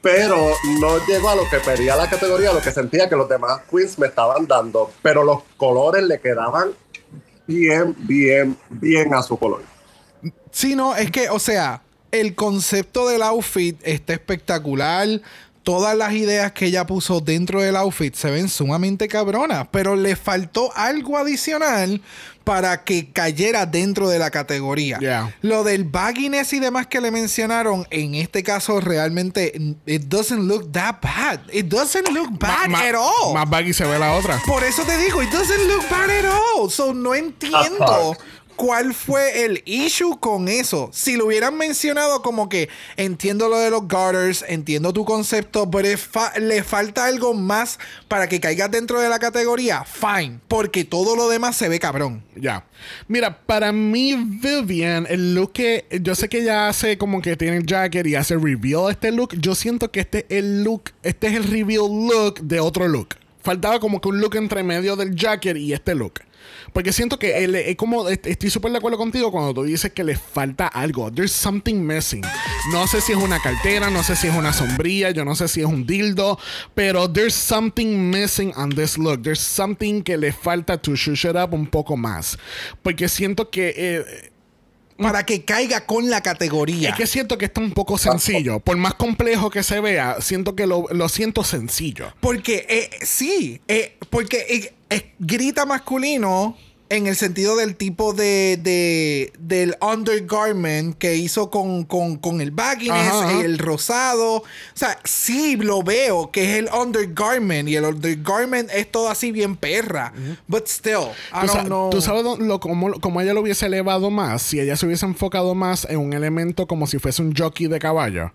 pero no llegó a lo que pedía la categoría, lo que sentía que los demás queens me estaban dando, pero los colores le quedaban bien, bien, bien a su color. Sí, no, es que, o sea, el concepto del outfit está espectacular. Todas las ideas que ella puso dentro del outfit se ven sumamente cabronas, pero le faltó algo adicional para que cayera dentro de la categoría. Yeah. Lo del bagginess y demás que le mencionaron, en este caso realmente, it doesn't look that bad. It doesn't look bad Ma- at all. Más baggy se ve la otra. Por eso te digo, it doesn't look bad at all. So no entiendo Apart. Cuál fue el issue con eso. Si lo hubieran mencionado como que entiendo lo de los garters, entiendo tu concepto, pero le falta algo más para que caigas dentro de la categoría, fine. Porque todo lo demás se ve cabrón. Ya. Mira, para mí, Vivian, el look que. Yo sé que ella hace como que tiene el jacket y hace reveal de este look. Yo siento que este es el look. Este es el reveal look de otro look. Faltaba como que un look entre medio del jacket y este look. Porque siento que él- es como. est- Estoy súper de acuerdo contigo cuando tú dices que le falta algo. There's something missing. No sé si es una cartera, no sé si es una sombrilla, yo no sé si es un dildo, pero there's something missing on this look. There's something que le falta to shush it up un poco más. Porque siento que. eh, Para que caiga con la categoría. es que siento que está un poco sencillo. Por más complejo que se vea, siento que lo, lo siento sencillo. Porque eh, sí, eh, porque eh, eh, grita masculino en el sentido del tipo de, de- del undergarment que hizo con, con, con el bagginess, Ajá, ajá. el rosado. O sea, sí lo veo que es el undergarment y el undergarment es todo así bien perra. But still, I ¿Tú, don't sa- know. tú sabes lo, cómo, cómo ella lo hubiese elevado más si ella se hubiese enfocado más en un elemento como si fuese un jockey de caballo?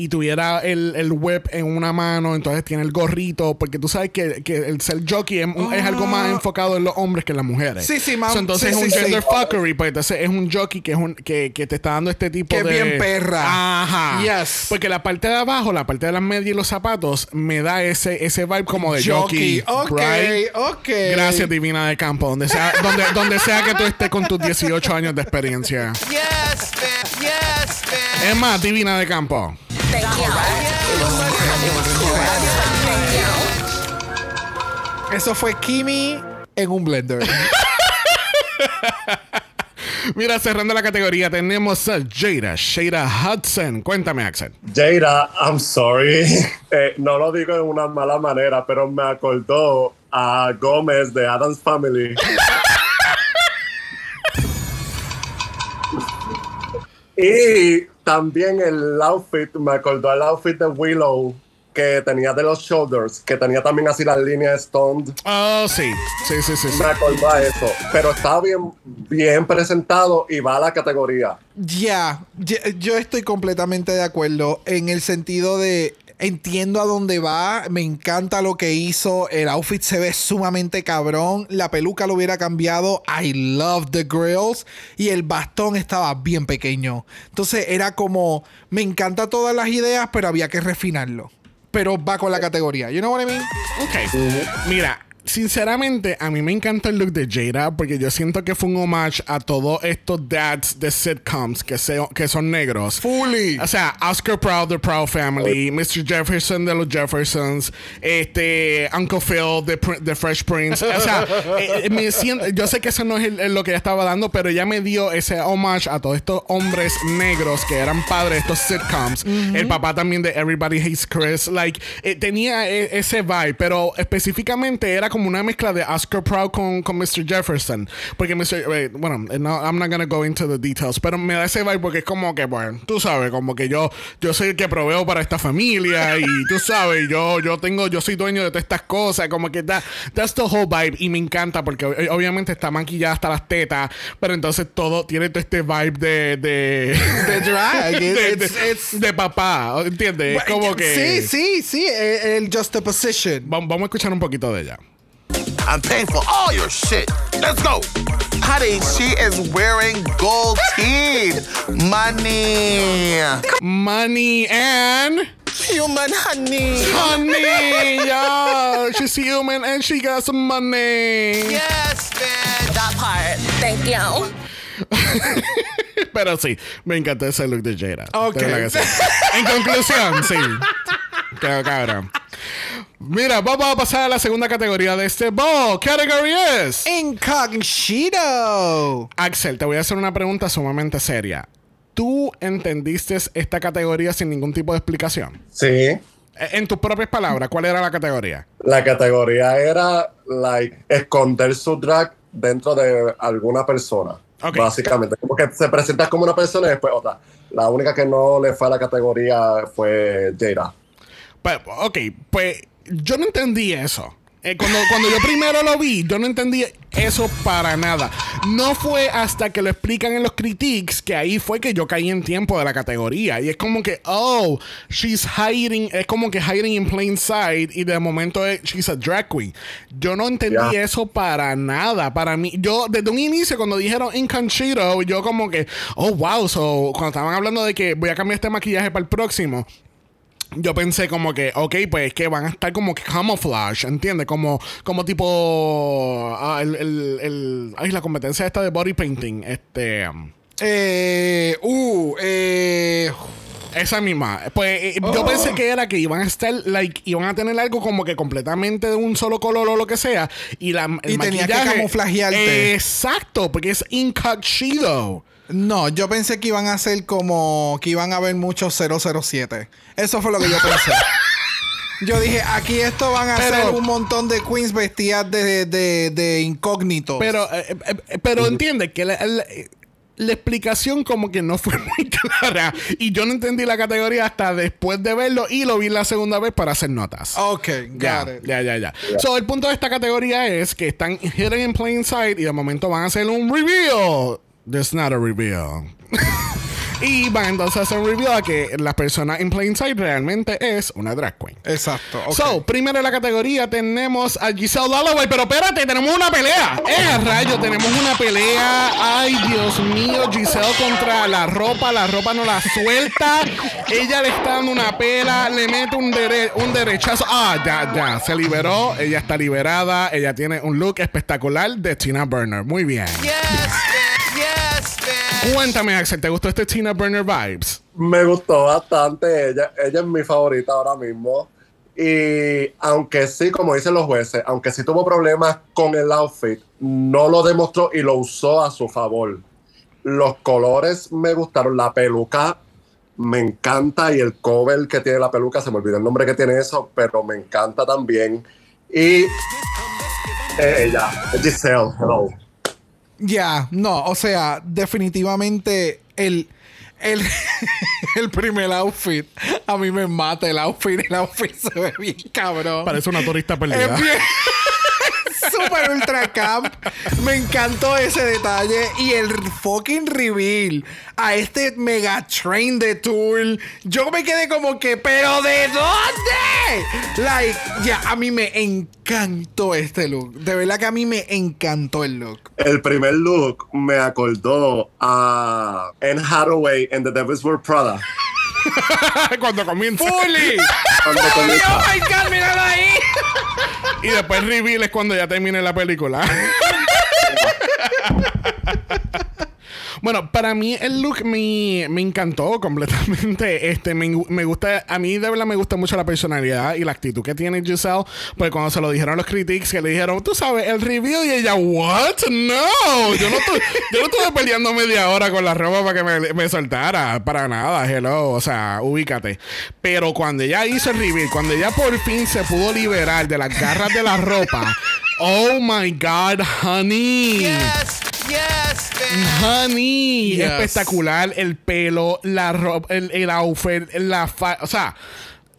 Y tuviera el, el whip en una mano, entonces tiene el gorrito, porque tú sabes que, que el ser jockey es, es algo más enfocado en los hombres que en las mujeres. Ah. Sí, sí, ma- So, entonces sí, es un sí, sí. gender fuckery, pues entonces es un jockey que, es un, que, que te está dando este tipo Que es de... bien perra. Ajá. Yes. Porque la parte de abajo, la parte de las medias y los zapatos, me da ese, ese vibe como de jockey. Jockey. Ok, right? ok. Gracias, Divina de Campo. Donde sea, donde, donde sea que tú estés con tus 18 años de experiencia. Yes, man. Yes, man. Es más, Divina de Campo. Thank you. Eso fue Kimi en un blender. Mira, cerrando la categoría, tenemos a Jada, Shada Hudson. Cuéntame, Axel. Jada, I'm sorry. Eh, no lo digo de una mala manera, pero me acordó a Gómez de Adam's Family. y también el outfit, me acordó el outfit de Willow que tenía de los shoulders, que tenía también así las líneas stoned. Oh, sí. Sí, sí, sí. sí. Me acordó a eso. Pero está bien, bien presentado y va a la categoría. Ya, ya, yo estoy completamente de acuerdo en el sentido de entiendo a dónde va, me encanta lo que hizo, el outfit se ve sumamente cabrón, la peluca lo hubiera cambiado, I love the grills y el bastón estaba bien pequeño. Entonces era como, me encanta todas las ideas, pero había que refinarlo. Pero va con la categoría. You know what I mean? Ok. Mira, sinceramente, a mí me encanta el look de Jada porque yo siento que fue un homage a todos estos dads de sitcoms que, se- que son negros. Fully. O sea, Oscar Proud de Proud Family, Mr. Jefferson de los Jeffersons, este Uncle Phil de, de Fresh Prince. O sea, eh, me siento- yo sé que eso no es el- el- lo que ella estaba dando, pero ella me dio ese homage a todos estos hombres negros que eran padres de estos sitcoms. El papá también de Everybody Hates Chris. Like, eh, tenía e- ese vibe, pero específicamente era como como una mezcla de Oscar Proud con, con Mr. Jefferson. Porque Mr. eh, bueno, no, I'm not gonna go into the details, pero me da ese vibe porque es como que, bueno, tú sabes, como que yo, yo soy el que proveo para esta familia y tú sabes, yo, yo tengo, yo soy dueño de todas estas cosas, como que that, that's the whole vibe y me encanta porque eh, obviamente está maquillada hasta las tetas, pero entonces todo tiene todo este vibe de, de, De drag. de, de- It's- de papá, ¿entiendes? Es como que Sí, sí, sí. El, el juxtaposition. Va- Vamos a escuchar un poquito de ella. I'm paying for all your shit. Let's go. Honey, she is wearing gold teeth. Money. Money and Human honey. honey. yeah, she's human and she got some money. Yes, bitch. That part. Thank you. Pero sí, me encanta ese look de Jada. Ok. De verdad que sí. En conclusión, sí. Cabrón. Mira, vamos a pasar a la segunda categoría de este ball. Category es. Incognito. Axel, te voy a hacer una pregunta sumamente seria. ¿Tú entendiste esta categoría sin ningún tipo de explicación? Sí. Eh, En tus propias palabras, ¿cuál era la categoría? La categoría era like esconder su drag dentro de alguna persona. Ok. Básicamente. Como que se presenta como una persona y después otra. La única que no le fue a la categoría fue Jada. Pues, ok, pues yo no entendí eso. Eh, cuando, cuando yo primero lo vi, yo no entendí eso para nada. No fue hasta que lo explican en los critiques que ahí fue que yo caí en tiempo de la categoría. Y es como que, oh, she's hiding, es como que hiding in plain sight y de momento es, she's a drag queen. Yo no entendí Ya. eso para nada. Para mí, yo desde un inicio cuando dijeron Inconchito, yo como que, oh, wow, so cuando estaban hablando de que voy a cambiar este maquillaje para el próximo yo pensé como que, ok, pues es que van a estar como que camouflage, ¿entiendes? Como, como tipo ah, el, el, el- ay, la competencia esta de body painting, este Eh, uh, eh, esa misma. Pues eh, Oh. yo pensé que era que iban a estar, like, iban a tener algo como que completamente de un solo color o lo que sea. Y la el Y tenía que camuflajearte. Exacto, porque es incognito. No, yo pensé que iban a ser como que iban a haber muchos 007. Eso fue lo que yo pensé. Yo dije, aquí esto van a Pero- ser un montón de queens vestidas de, de, de incógnitos. Pero, eh, eh, eh, pero entiende que la, la- la explicación como que no fue muy clara y yo no entendí la categoría hasta después de verlo y lo vi la segunda vez para hacer notas. Ok, Ya, got it. ya, ya, ya. So, el punto de esta categoría es que están hidden in plain sight y de momento van a hacer un reveal. There's not a reveal. y van entonces a hacer un reveal a que la persona in plain sight realmente es una drag queen. Exacto. ok. So, primero en la categoría tenemos a Giselle Dalloway, pero espérate, tenemos una pelea. ¡Eh, rayo! Tenemos una pelea. ¡Ay, Dios mío! Giselle contra la ropa, la ropa no la suelta. Ella le está dando una pela, le mete un, dere- un derechazo. Ah, ya, ya, se liberó. Ella está liberada. Ella tiene un look espectacular de Tina Burner. Muy bien. Yes. Cuéntame, Axel, ¿te gustó este Tina Burner vibes? Me gustó bastante. Ella, ella es mi favorita ahora mismo. Y aunque sí, como dicen los jueces, aunque sí tuvo problemas con el outfit, no lo demostró y lo usó a su favor. Los colores me gustaron, la peluca me encanta y el cover que tiene la peluca, se me olvidó el nombre que tiene eso, pero me encanta también. Y eh, ella, Giselle, hello. Ya, no, o sea, definitivamente el, el, el primer outfit a mí me mata el outfit. El outfit se ve bien cabrón. Parece una turista perdida. Es bien- Super ultra camp. Me encantó ese detalle. Y el fucking reveal a este mega train de Tool. Yo me quedé como que, ¿pero de dónde? Like, ya, a mí me encantó este look. De verdad que a mí me encantó el look. El primer look me acordó a Anne Hathaway en The Devil's Wear Prada. Cuando comienza. ¡Fully! Cuando ¡Oh comienza. my god! ¡Míralo ahí! Y después reveal es cuando ya termine la película. Bueno, para mí el look me, me encantó completamente. Este, me, me gusta, a mí de verdad me gusta mucho la personalidad y la actitud que tiene Giselle. Porque cuando se lo dijeron los critics, que le dijeron, tú sabes, el review y ella, ¿what? No, yo no, estoy, yo no estuve peleando media hora con la ropa para que me, me soltara. Para nada, hello. O sea, ubícate. Pero cuando ella hizo el reveal, cuando ella por fin se pudo liberar de las garras de la ropa. Oh my God, honey. Yes, yes, bitch. Honey, Yes. espectacular. El pelo, la ropa, el, el outfit, la fa o sea,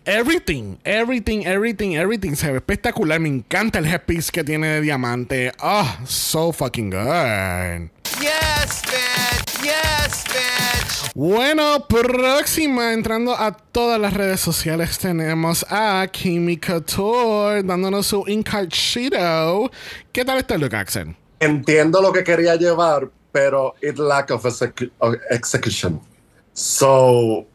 everything, everything, everything, everything se ve espectacular. Me encanta el headpiece que tiene de diamante. Oh, so fucking good. Yes, bitch. Yes, bitch. Bueno, próxima, entrando a todas las redes sociales, tenemos a Kimi Couture dándonos su Incachito. ¿Qué tal este look, Axel? Entiendo lo que quería llevar, pero it lack of execu- of execution. So,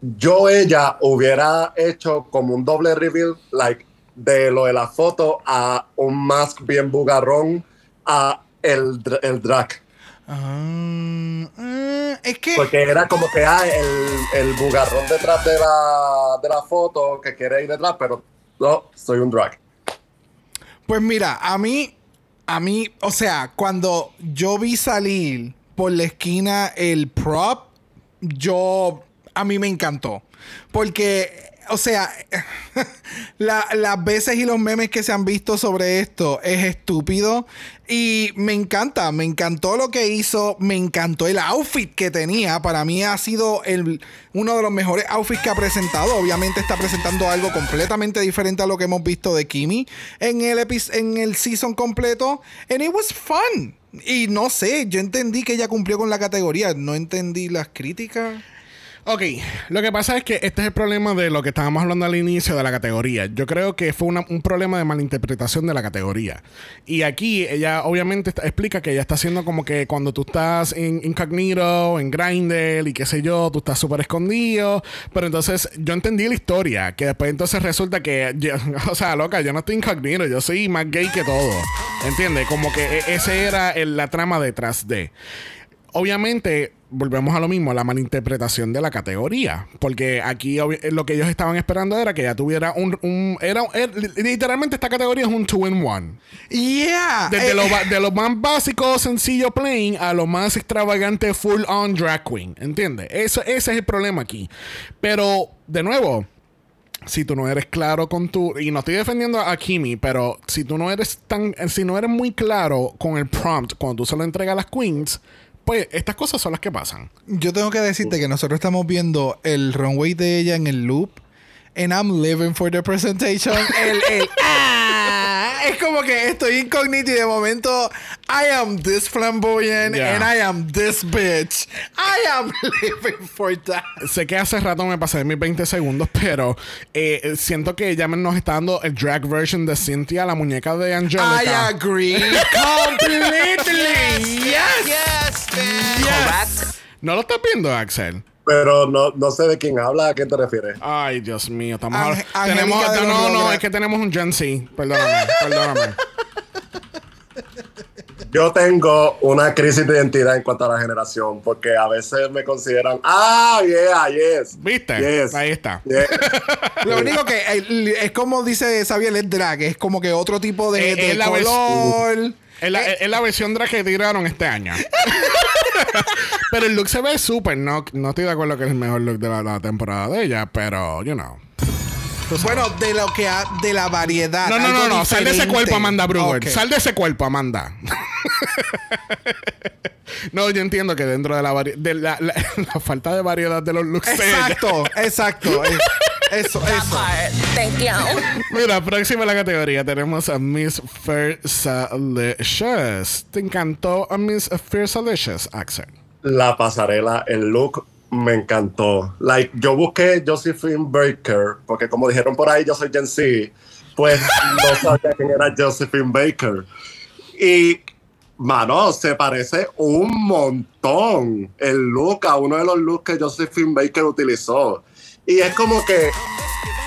yo ella hubiera hecho como un doble reveal, like de lo de la foto a un mask bien bugarrón a el, el drag. Ah, ah, es que. Porque era como que ah, el, el bugarrón detrás de la, de la foto que quiere ir detrás, pero no, soy un drag. Pues mira, a mí, a mí, o sea, cuando yo vi salir por la esquina el prop, yo, a mí me encantó. Porque, o sea, la- las veces y los memes que se han visto sobre esto es estúpido. Y me encanta, me encantó lo que hizo, me encantó el outfit que tenía. Para mí ha sido el, uno de los mejores outfits que ha presentado. Obviamente está presentando algo completamente diferente a lo que hemos visto de Kimi en el, en el season completo. And it was fun. Y no sé, yo entendí que ella cumplió con la categoría. No entendí las críticas. Ok, lo que pasa es que este es el problema de lo que estábamos hablando al inicio de la categoría. Yo creo que fue un problema de malinterpretación de la categoría. Y aquí ella obviamente explica que ella está haciendo como que cuando tú estás en incognito, en Grindel y qué sé yo, tú estás súper escondido. Pero entonces yo entendí la historia, que después entonces resulta que, yo- o sea, loca, yo no estoy incognito, yo soy más gay que todo. ¿Entiendes? Como que e- ese era la trama detrás de obviamente volvemos a lo mismo, la malinterpretación de la categoría. Porque aquí obvi- lo que ellos estaban esperando era que ya tuviera un... un- era, era- literalmente esta categoría es un two in one. Yeah. Desde eh, lo, de lo más básico, sencillo, plain, a lo más extravagante, full on drag queen. ¿Entiendes? Eso, ese es el problema aquí. Pero, de nuevo, si tú no eres claro con tu. Y no estoy defendiendo a Kimi, pero si tú no eres tan. Si no eres muy claro con el prompt cuando tú se lo entregas a las queens, pues estas cosas son las que pasan. Yo tengo que decirte que nosotros estamos viendo el runway de ella en el loop. And I'm living for the presentation. el, el, ah, es como que estoy incógnito y de momento I am this flamboyant Yeah. and I am this bitch. I am living for that. Sé que hace rato me pasé mis 20 segundos, pero eh, siento que ya nos está dando el drag version de Cynthia, la muñeca de I Angelica. agree completely. Yes. Yes. Correct. ¿No lo estás viendo, Axel? Pero no, no sé de quién habla, ¿a qué te refieres? Ay, Dios mío, estamos ahora- tenemos, no, no, Logras. es que tenemos un Gen Z. Perdóname, perdóname. Yo tengo una crisis de identidad en cuanto a la generación, porque a veces me consideran, ah, yeah, yes. ¿Viste? Yes. Ahí está. Lo único que es como dice Xavier, es drag. Es como que otro tipo de, Eh, de color. Es la, es la versión drag que tiraron este año. pero el look se ve súper. No, no estoy de acuerdo que es el mejor look de la, la temporada de ella, pero, you know. Bueno, de lo que ha, de la variedad. No, no, no, no. Sal de ese cuerpo, Amanda Brewer. Sal de ese cuerpo, Amanda. no, yo entiendo que dentro de la, vari- de la, la- la falta de variedad de los looks Exacto, exacto. Eso, eso. Thank you. Mira, próxima a la categoría tenemos a Miss Fiersalicious. ¿Te encantó a Miss Fiersalicious, Axel? La pasarela, el look me encantó. Like, yo busqué Josephine Baker, porque como dijeron por ahí, yo soy Gen Z, pues no sabía quién era Josephine Baker. Y, mano, se parece un montón el look a uno de los looks que Josephine Baker utilizó. Y es como que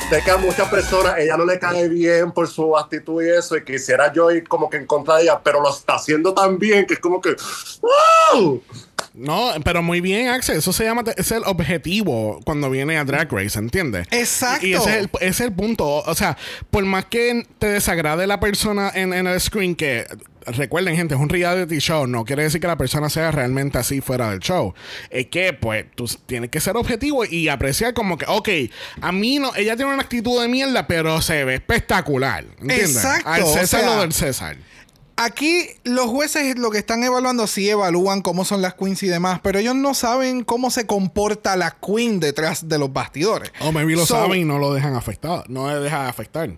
sé que a muchas personas ella no le cae bien por su actitud y eso, y quisiera yo ir como que en contra de ella, pero lo está haciendo tan bien que es como que ¡Wow! No, pero muy bien, Axel. Eso se llama, es el objetivo cuando viene a Drag Race, ¿entiendes? Exacto. Y ese es, el, ese es el punto. O sea, por más que te desagrade la persona en, en el screen, que recuerden, gente, es un reality show. No quiere decir que la persona sea realmente así fuera del show. Es que, pues, tú tienes que ser objetivo y apreciar como que, ok, a mí no, ella tiene una actitud de mierda, pero se ve espectacular. ¿Entiendes? Exacto, Al o César sea, lo del César. Aquí los jueces lo que están evaluando sí evalúan cómo son las queens y demás, pero ellos no saben cómo se comporta la queen detrás de los bastidores. O maybe lo So, saben y no lo dejan afectado. No le deja afectar. Eh,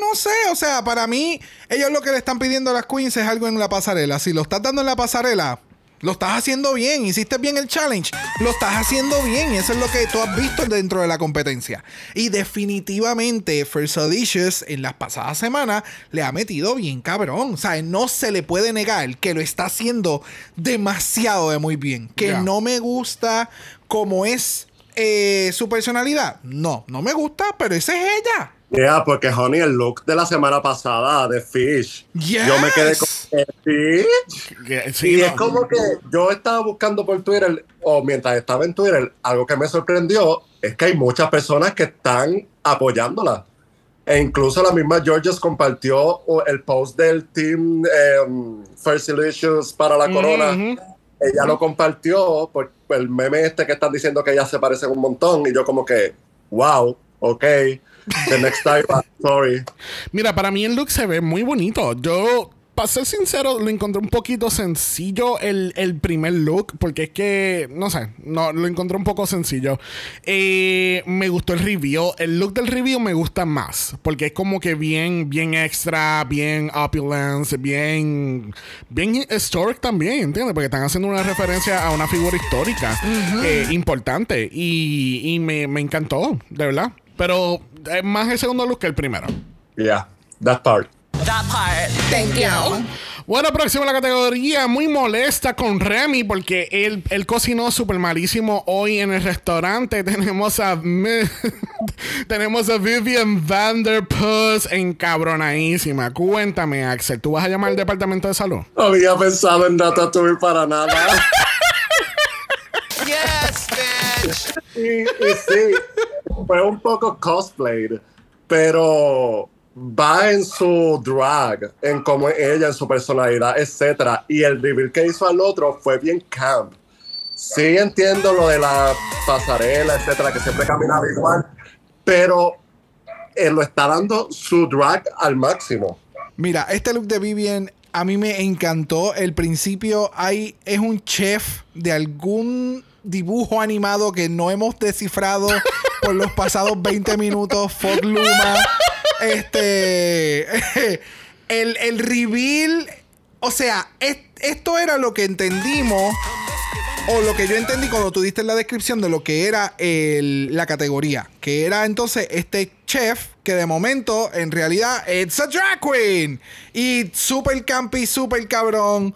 no sé, o sea, para mí, ellos lo que le están pidiendo a las queens es algo en la pasarela. Si lo estás dando en la pasarela, lo estás haciendo bien, hiciste bien el challenge, lo estás haciendo bien, eso es lo que tú has visto dentro de la competencia. Y definitivamente, First Auditions en las pasadas semanas le ha metido bien cabrón. O sea, no se le puede negar que lo está haciendo demasiado de muy bien. Que no me gusta como es eh, su personalidad. No, no me gusta, pero esa es ella. Yeah, porque Honey, el look de la semana pasada de Fish, yo me quedé con. Fish. Sí, y no. es como que yo estaba buscando por Twitter, o mientras estaba en Twitter, algo que me sorprendió es que hay muchas personas que están apoyándola. E incluso la misma Georges compartió el post del team eh, First Delicious para la corona. Ella lo compartió por, por el meme este que están diciendo que ellas se parecen un montón. Y yo como que, wow, ok. The next time, I'm sorry. Mira, para mí el look se ve muy bonito. Yo, para ser sincero, lo encontré un poquito sencillo el, el primer look, porque es que, no sé, no, lo encontré un poco sencillo. Eh, me gustó el review. El look del review me gusta más, porque es como que bien, bien extra, bien opulence, bien, bien historic también, ¿entiendes? Porque están haciendo una referencia a una figura histórica eh, importante y, y me, me encantó, de verdad. Pero es más el segundo look que el primero. Yeah, that part. That part. Thank you. Bueno, próximo a la categoría, muy molesta con Remy porque él, él cocinó súper malísimo hoy en el restaurante. Tenemos a tenemos a Vivian Vanderpuss encabronadísima. Cuéntame, Axel, ¿tú vas a llamar al departamento de salud? No había pensado en Ratatouille para nada. Yes, bitch. y, y sí, fue un poco cosplayed, pero va en su drag, en cómo es ella, en su personalidad, etcétera. Y el reveal que hizo al otro fue bien camp. Sí entiendo lo de la pasarela, etcétera, que siempre caminaba igual, pero él lo está dando su drag al máximo. Mira, este look de Vivian a mí me encantó. El principio hay, es un chef de algún dibujo animado que no hemos descifrado por los pasados 20 minutos. Fog Luma. Este. El, el reveal. O sea, es- esto era lo que entendimos. O lo que yo entendí cuando tú diste la descripción de lo que era el- la categoría. Que era entonces este chef que de momento, en realidad, it's a drag queen. Y super campy, super cabrón.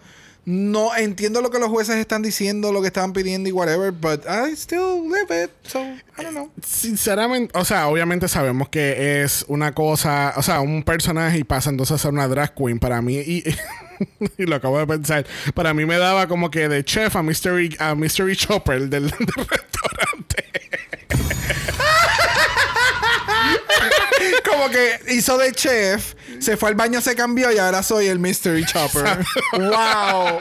No entiendo lo que los jueces están diciendo, lo que estaban pidiendo y whatever, but I still live it. So, I don't know. Sinceramente, o sea, obviamente sabemos que es una cosa, o sea, un personaje y pasa entonces a ser una drag queen para mí. Y, lo acabo de pensar. Para mí me daba como que de chef a Mystery, a Mystery Chopper del, del restaurante. Como que hizo de chef, se fue al baño, se cambió y ahora soy el Mystery Chopper. wow.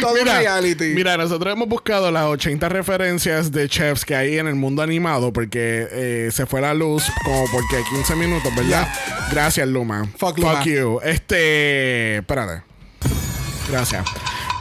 Todo un reality. Mira, nosotros hemos buscado las 80 referencias de chefs que hay en el mundo animado porque eh, se fue la luz como porque 15 minutos, ¿verdad? Gracias, Luma. Fuck Luma. you. Este, espérate. Gracias.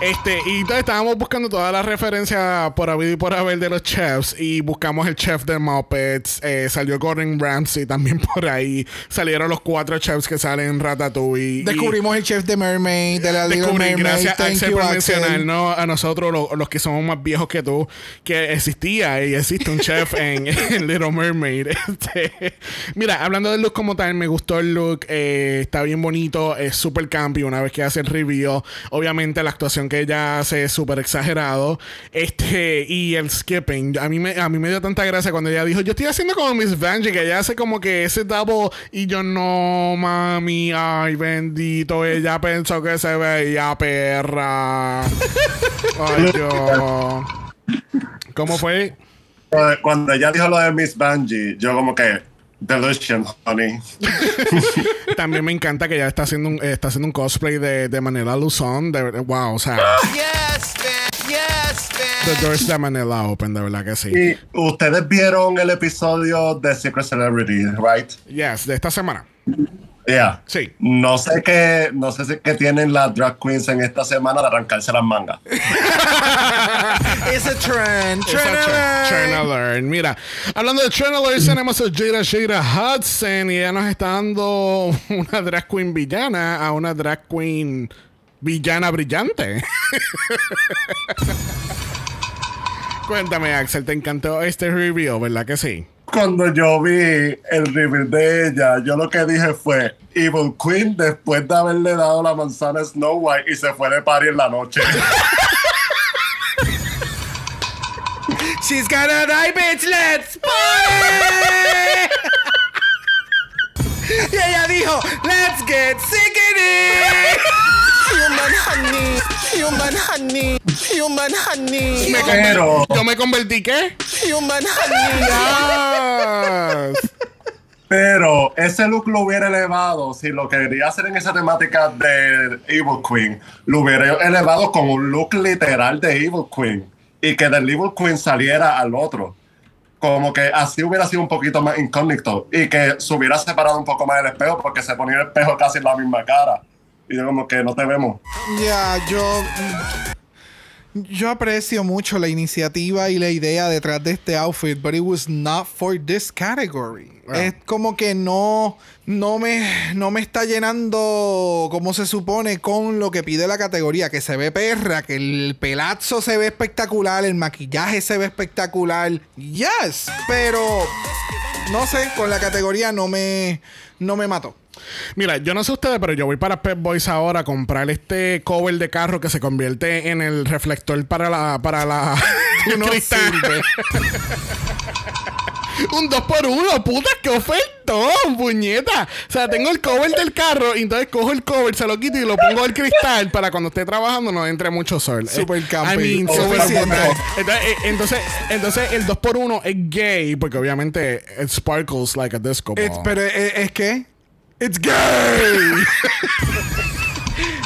Este, y entonces estábamos buscando todas las referencias por haber y por haber de los chefs. Y buscamos el chef de Muppets. eh, salió Gordon Ramsay también por ahí. Salieron los cuatro chefs que salen en Ratatouille. y- Descubrimos el chef de Mermaid, de la Little Mermaid. gracias Thank Axel por Axel. mencionarnos a nosotros, lo- los que somos más viejos que tú, que existía y existe un chef en, en Little Mermaid. Este, mira, hablando del look como tal, me gustó el look, eh, está bien bonito, es súper campy una vez que hace el review. Obviamente la actuación que ella hace es súper exagerado. Este, y el skipping, a mí, me, a mí me dio tanta gracia cuando ella dijo, yo estoy haciendo como Miss Vanjie, que ella hace como que ese double y yo no, mami, ay, bendito, ella pensó que se veía perra. Ay, yo. ¿Cómo fue? Cuando ella dijo lo de Miss Bungie, yo como que, Delusion, honey. También me encanta que ya está haciendo un, está haciendo un cosplay de, de Manila Luzon. De, verdad, wow, o sea, Yes, man. Yes, The man. Doors de Manila Open, de verdad que sí. Y ustedes vieron el episodio de Secret Celebrity, right? Yes, de esta semana. Yeah. Sí. No sé qué, no sé si- qué tienen las drag queens en esta semana de arrancarse las mangas. It's a trend. Esa Trend Tr- alert. Trend Alert. Mira, hablando de Trend Alert, tenemos a Jada Jada Hudson y ella nos está dando una drag queen villana a una drag queen villana brillante. Cuéntame, Axel, te encantó este review, ¿verdad que sí? Cuando yo vi el reveal de ella, yo lo que dije fue Evil Queen después de haberle dado la manzana a Snow White y se fue de party en la noche. She's gonna die, bitch. Let's party. y ella dijo, let's get sick in it. Human honey, human honey, human honey, Me Pero- yo me convertí, ¿qué? human honey. Yes. Pero ese look lo hubiera elevado si lo quería hacer en esa temática de Evil Queen. Lo hubiera elevado con un look literal de Evil Queen. Y que del Evil Queen saliera al otro. Como que así hubiera sido un poquito más incógnito. Y que se hubiera separado un poco más el espejo porque se ponía el espejo casi en la misma cara. Y yo como que no te vemos. Ya, yo. Yo aprecio mucho la iniciativa y la idea detrás de este outfit, but it was not for this category. Es como que no, no, me, no me está llenando como se supone con lo que pide la categoría, que se ve perra, que el pelazo se ve espectacular, el maquillaje se ve espectacular. Yes, pero no sé, con la categoría no me, no me mató. Mira, yo no sé ustedes, pero yo voy para Pep Boys ahora a comprar este cover de carro que se convierte en el reflector para la para la No sirve. Un 2 por 1 puta, qué ofertón, puñeta. O sea, tengo el cover del carro y entonces cojo el cover, se lo quito y lo pongo al cristal para cuando esté trabajando no entre mucho sol. Super Eh, camping. I mean, Super super. Entonces, eh, entonces, entonces el 2 por 1 es gay porque obviamente it sparkles like a disco ball. It's- pero es, es que. It's gay.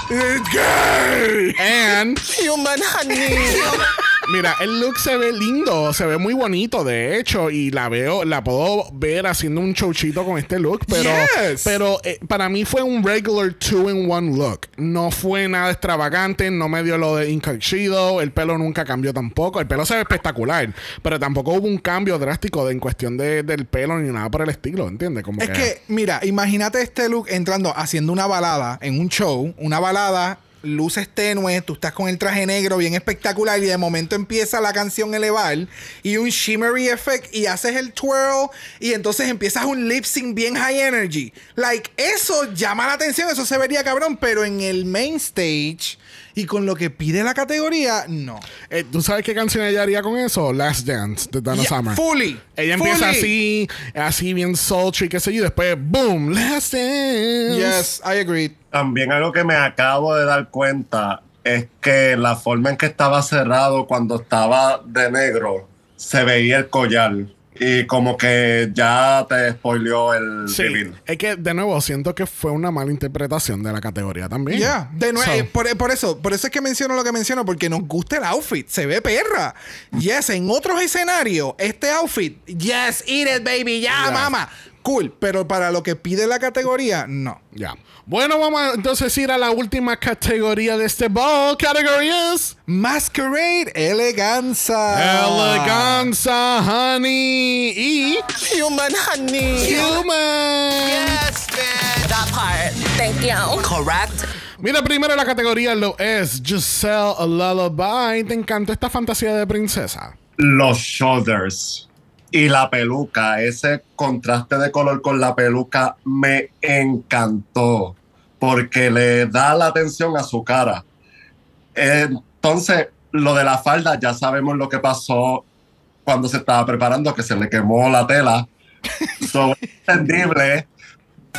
it's gay. And Human honey. Mira, el look se ve lindo, se ve muy bonito, de hecho, y la veo, la puedo ver haciendo un showchito con este look, pero, Yes. pero eh, para mí fue un regular two-in-one look. No fue nada extravagante, no me dio lo de incognito, el pelo nunca cambió tampoco. El pelo se ve espectacular, pero tampoco hubo un cambio drástico de, en cuestión de- del pelo ni nada por el estilo, ¿entiendes? Como Es que, mira, imagínate este look entrando, haciendo una balada en un show, una balada, luces tenues, tú estás con el traje negro bien espectacular y de momento empieza la canción elevar y un shimmery effect y haces el twirl y entonces empiezas un lip sync bien high energy. Like, eso llama la atención, eso se vería cabrón, pero en el main stage y con lo que pide la categoría, no. Eh, ¿Tú sabes qué canción ella haría con eso? Last Dance de Donna Yeah, Summer. fully, Ella empieza así, así bien sultry, qué sé yo, y después, boom, Last Dance. Yes, I agree. También algo que me acabo de dar cuenta es que la forma en que estaba cerrado cuando estaba de negro se veía el collar y como que ya te spoileó el Sí, reveal. es que de nuevo siento que fue una mala interpretación de la categoría también. Ya, de nuevo, So, eh, por, por eso, por eso es que menciono lo que menciono, porque nos gusta el outfit, se ve perra. Yes, en otros escenarios, este outfit, yes, eat it, baby, ya, Ya. mama. Cool, pero para lo que pide la categoría, no. ya. Bueno, vamos a entonces ir a la última categoría de este ball. Category es Masquerade, eleganza. Eleganza, honey y Human honey. human. Yes, man. That part. Thank you. Correct. Mira, primero la categoría lo es Giselle a Lullaby. ¿Te encantó esta fantasía de princesa? Los shoulders y la peluca, ese contraste de color con la peluca me encantó porque le da la atención a su cara. Entonces, lo de la falda, ya sabemos lo que pasó cuando se estaba preparando, que se le quemó la tela. So, es entendible,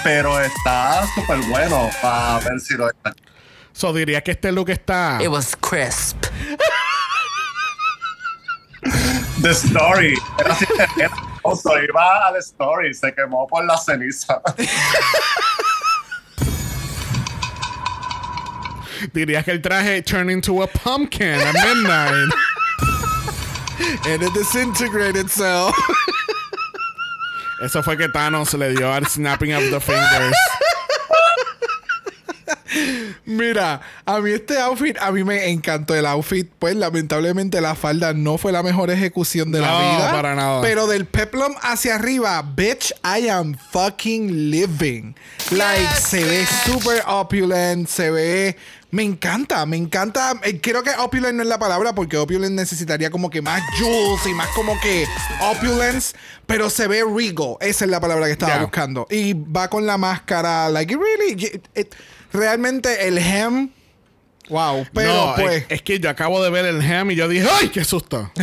pero está súper bueno para ver si lo So diría que este look está. It was crisp. The story. Era así, era famoso. Iba al story, se quemó por la ceniza. Dirías que el traje turned into a pumpkin at midnight. And it disintegrated itself. Eso fue que Thanos le dio al snapping of the fingers. Mira, a mí este outfit, a mí me encantó el outfit. Pues lamentablemente la falda no fue la mejor ejecución de la No, vida. para nada. Pero del peplum hacia arriba, bitch, I am fucking living. Like, se ve super opulent, se ve... Me encanta, me encanta. Eh, creo que opulent no es la palabra porque opulent necesitaría como que más jewels y más como que opulence. Pero se ve regal. Esa es la palabra que estaba Yeah. buscando. Y va con la máscara. Like, it really... it- it- realmente el hem... Wow. Pero no, pues... es, es que yo acabo de ver el ham y yo dije, ¡ay, qué susto!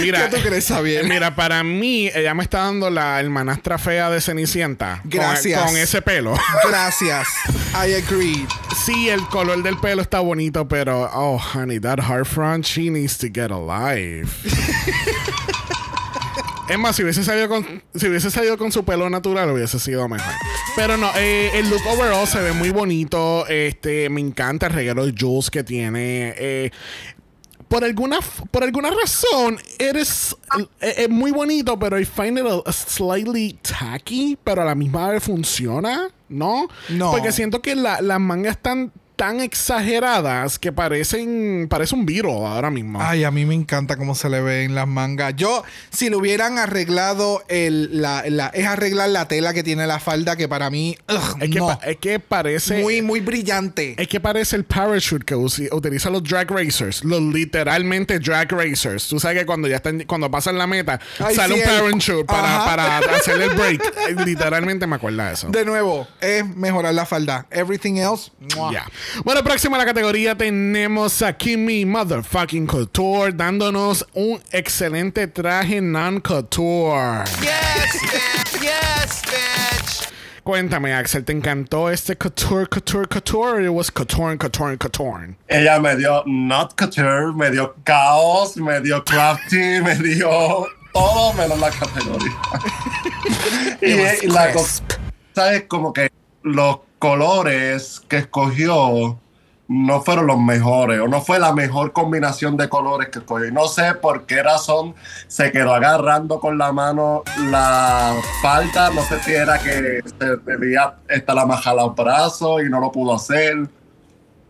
Mira, ¿Qué tú crees, Xavier? Mira, para mí, ella me está dando la hermanastra fea de Cenicienta. con- Gracias. Con, ese pelo. Gracias. I agree. sí, el color del pelo está bonito, pero, oh, honey, that heart front, she needs to get a life. Es más, si hubiese salido con, si hubiese salido con su pelo natural, hubiese sido mejor. Pero no, eh, el look overall se ve muy bonito. Este, me encanta el reguero de Jules que tiene. Eh, por alguna, por alguna razón, eres eh, es muy bonito, pero I find it a, a slightly tacky, pero a la misma vez funciona, ¿no? No. Porque siento que la- las mangas están tan exageradas que parecen parece un Beatle ahora mismo. Ay, a mí me encanta cómo se le ve en las mangas. Yo, si lo hubieran arreglado, el, la, la- es arreglar la tela que tiene la falda, que para mí, ugh, es, que no. pa- es que parece muy, muy brillante. Es que parece el parachute que utilizan los drag racers, los literalmente drag racers. Tú sabes que cuando ya están, cuando pasan la meta, Ay, sale sí, un parachute para, para hacer el break. Eh, literalmente me acuerda de eso. De nuevo, es mejorar la falda. Everything else. Ya. Bueno, próximo a la categoría tenemos a Kimmy Motherfucking Couture dándonos un excelente traje non-couture. Yes, bitch. Yes, bitch. Cuéntame, Axel, ¿te encantó este couture, couture, couture? Or it was couture, couture, couture? Ella me dio not couture, me dio caos, me dio crafty, me dio todo menos la categoría. y, y la cosa es como que los colores que escogió no fueron los mejores o no fue la mejor combinación de colores que escogió. No sé por qué razón se quedó agarrando con la mano la falda. No sé si era que se debía estar amajada al brazo y no lo pudo hacer.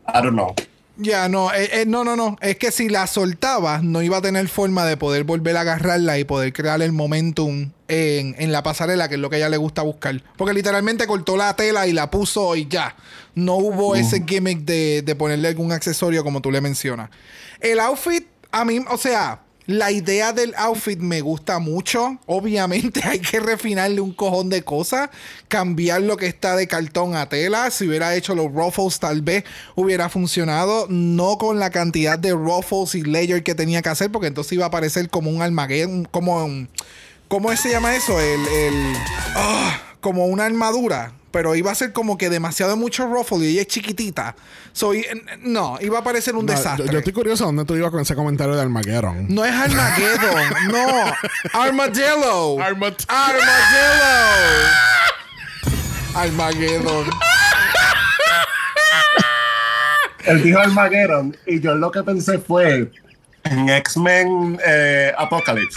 I don't know. Ya, no, eh, eh, no, no, no. Es que si la soltaba, no iba a tener forma de poder volver a agarrarla y poder crear el momentum en, en la pasarela, que es lo que a ella le gusta buscar. Porque literalmente cortó la tela y la puso y ya. No hubo ese gimmick de, de ponerle algún accesorio como tú le mencionas. El outfit, a mí, o sea, la idea del outfit me gusta mucho. Obviamente hay que refinarle un cojón de cosas. Cambiar lo que está de cartón a tela. Si hubiera hecho los ruffles, tal vez hubiera funcionado. No con la cantidad de ruffles y layer que tenía que hacer. Porque entonces iba a parecer como un Armageddon. Como un. ¿Cómo se llama eso? El. el ah, como una armadura. Pero iba a ser como que demasiado mucho ruffle y ella es chiquitita. So, y- no, iba a parecer un No, desastre. yo, yo estoy curioso dónde tú ibas con ese comentario de Armageddon. No es Armageddon, no. Armadillo. Armat- Armadillo. Armageddon. Él dijo Armageddon y yo lo que pensé fue en X-Men eh, Apocalypse,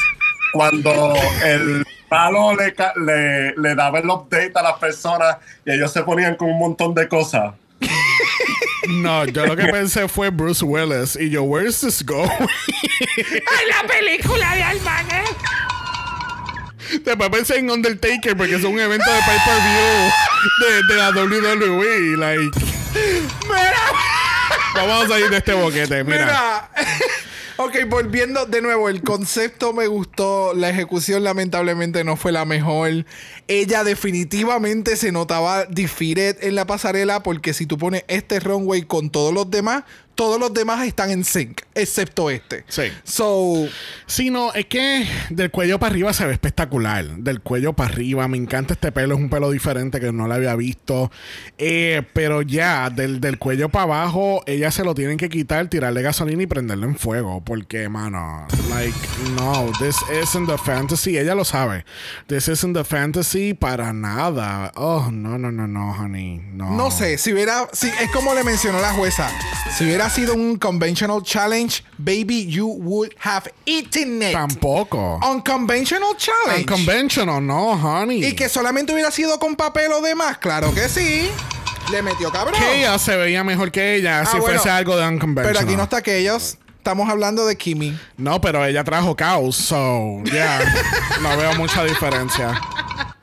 cuando el palo le, ca- le, le daba el update a las personas y ellos se ponían con un montón de cosas. No, yo lo que pensé fue Bruce Willis. Y yo, where is this going? ¡Ay, la película de Almaguer! Después pensé en Undertaker porque es un evento de pay-per-view de, de la WWE. Like, vamos a salir de este boquete. Mira. Mira. Ok, volviendo de nuevo, el concepto me gustó, la ejecución lamentablemente no fue la mejor. Ella definitivamente se notaba defeated en la pasarela porque si tú pones este runway con todos los demás, todos los demás están en sync, excepto este. Sí. So, Sí, no, es que del cuello para arriba se ve espectacular. Del cuello para arriba, me encanta este pelo, es un pelo diferente que no lo había visto. Eh, pero ya, del, del cuello para abajo, ella se lo tienen que quitar, tirarle gasolina y prenderlo en fuego. Porque, mano, like, no, this isn't the fantasy. Ella lo sabe. This isn't the fantasy para nada. Oh, no, no, no, no, honey. No. no sé, si hubiera, si, es como le mencionó la jueza, si hubiera sido un conventional challenge, baby, you would have eaten it. Tampoco. Unconventional challenge. Unconventional, no, honey. y que solamente hubiera sido con papel o demás, claro que sí. Le metió cabrón. que ella se veía mejor que ella Ah, si bueno, fuese algo de unconventional. Pero aquí no está que ellos. Estamos hablando de Kimi. No, pero ella trajo caos, so yeah, no veo mucha diferencia.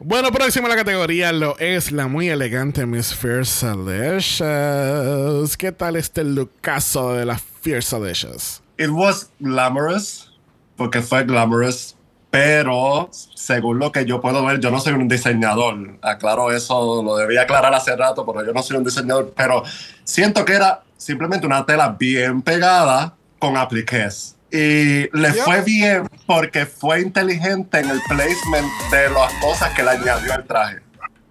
Bueno, próximo a la categoría lo es la muy elegante Miss Fierce Delicious. ¿Qué tal este lookazo de la Fierce Delicious? It was glamorous, porque fue glamorous, pero según lo que yo puedo ver, yo no soy un diseñador. Aclaro eso, lo debía aclarar hace rato, pero yo no soy un diseñador. Pero siento que era simplemente una tela bien pegada con apliques. Y le fue bien porque fue inteligente en el placement de las cosas que le añadió al traje.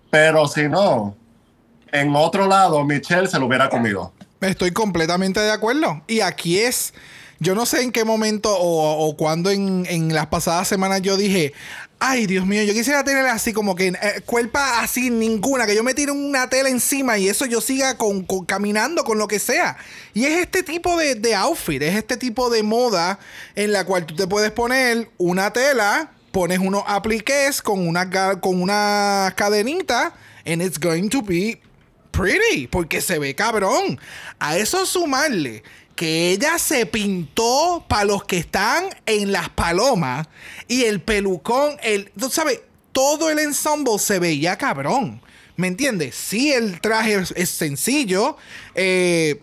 Pero si no, en otro lado, Michelle se lo hubiera comido. Estoy completamente de acuerdo. Y aquí es. Yo no sé en qué momento o, o cuándo en, las pasadas semanas yo dije. Ay, Dios mío, yo quisiera tener así como que eh, cuerpa así ninguna, que yo me tire una tela encima y eso yo siga con, caminando con lo que sea. Y es este tipo de, de outfit, es este tipo de moda en la cual tú te puedes poner una tela, pones unos apliques con una, con una cadenita, and it's going to be pretty, porque se ve cabrón. A eso sumarle que ella se pintó para los que están en las palomas y el pelucón, el, tú sabes, todo el ensemble se veía cabrón. ¿Me entiendes? Sí, el traje es, es sencillo. eh,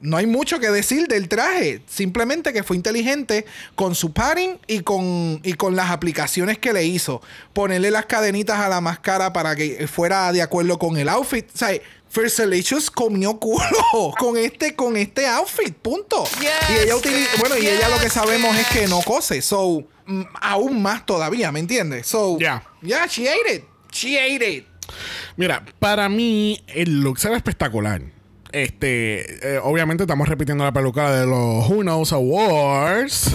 no hay mucho que decir del traje. Simplemente que fue inteligente con su padding y con, y con las aplicaciones que le hizo. Ponerle las cadenitas a la máscara para que fuera de acuerdo con el outfit. O sea, First Delicious comió culo con este, con este outfit. Punto. y ella utiliza. Bueno, y ella lo que sabemos es que no cose. So, mm, aún más todavía, ¿me entiendes? So, Yeah. yeah, she ate it. She ate it. Mira, para mí el look se ve espectacular. Este, eh, obviamente estamos repitiendo la peluca de los Who Knows Awards.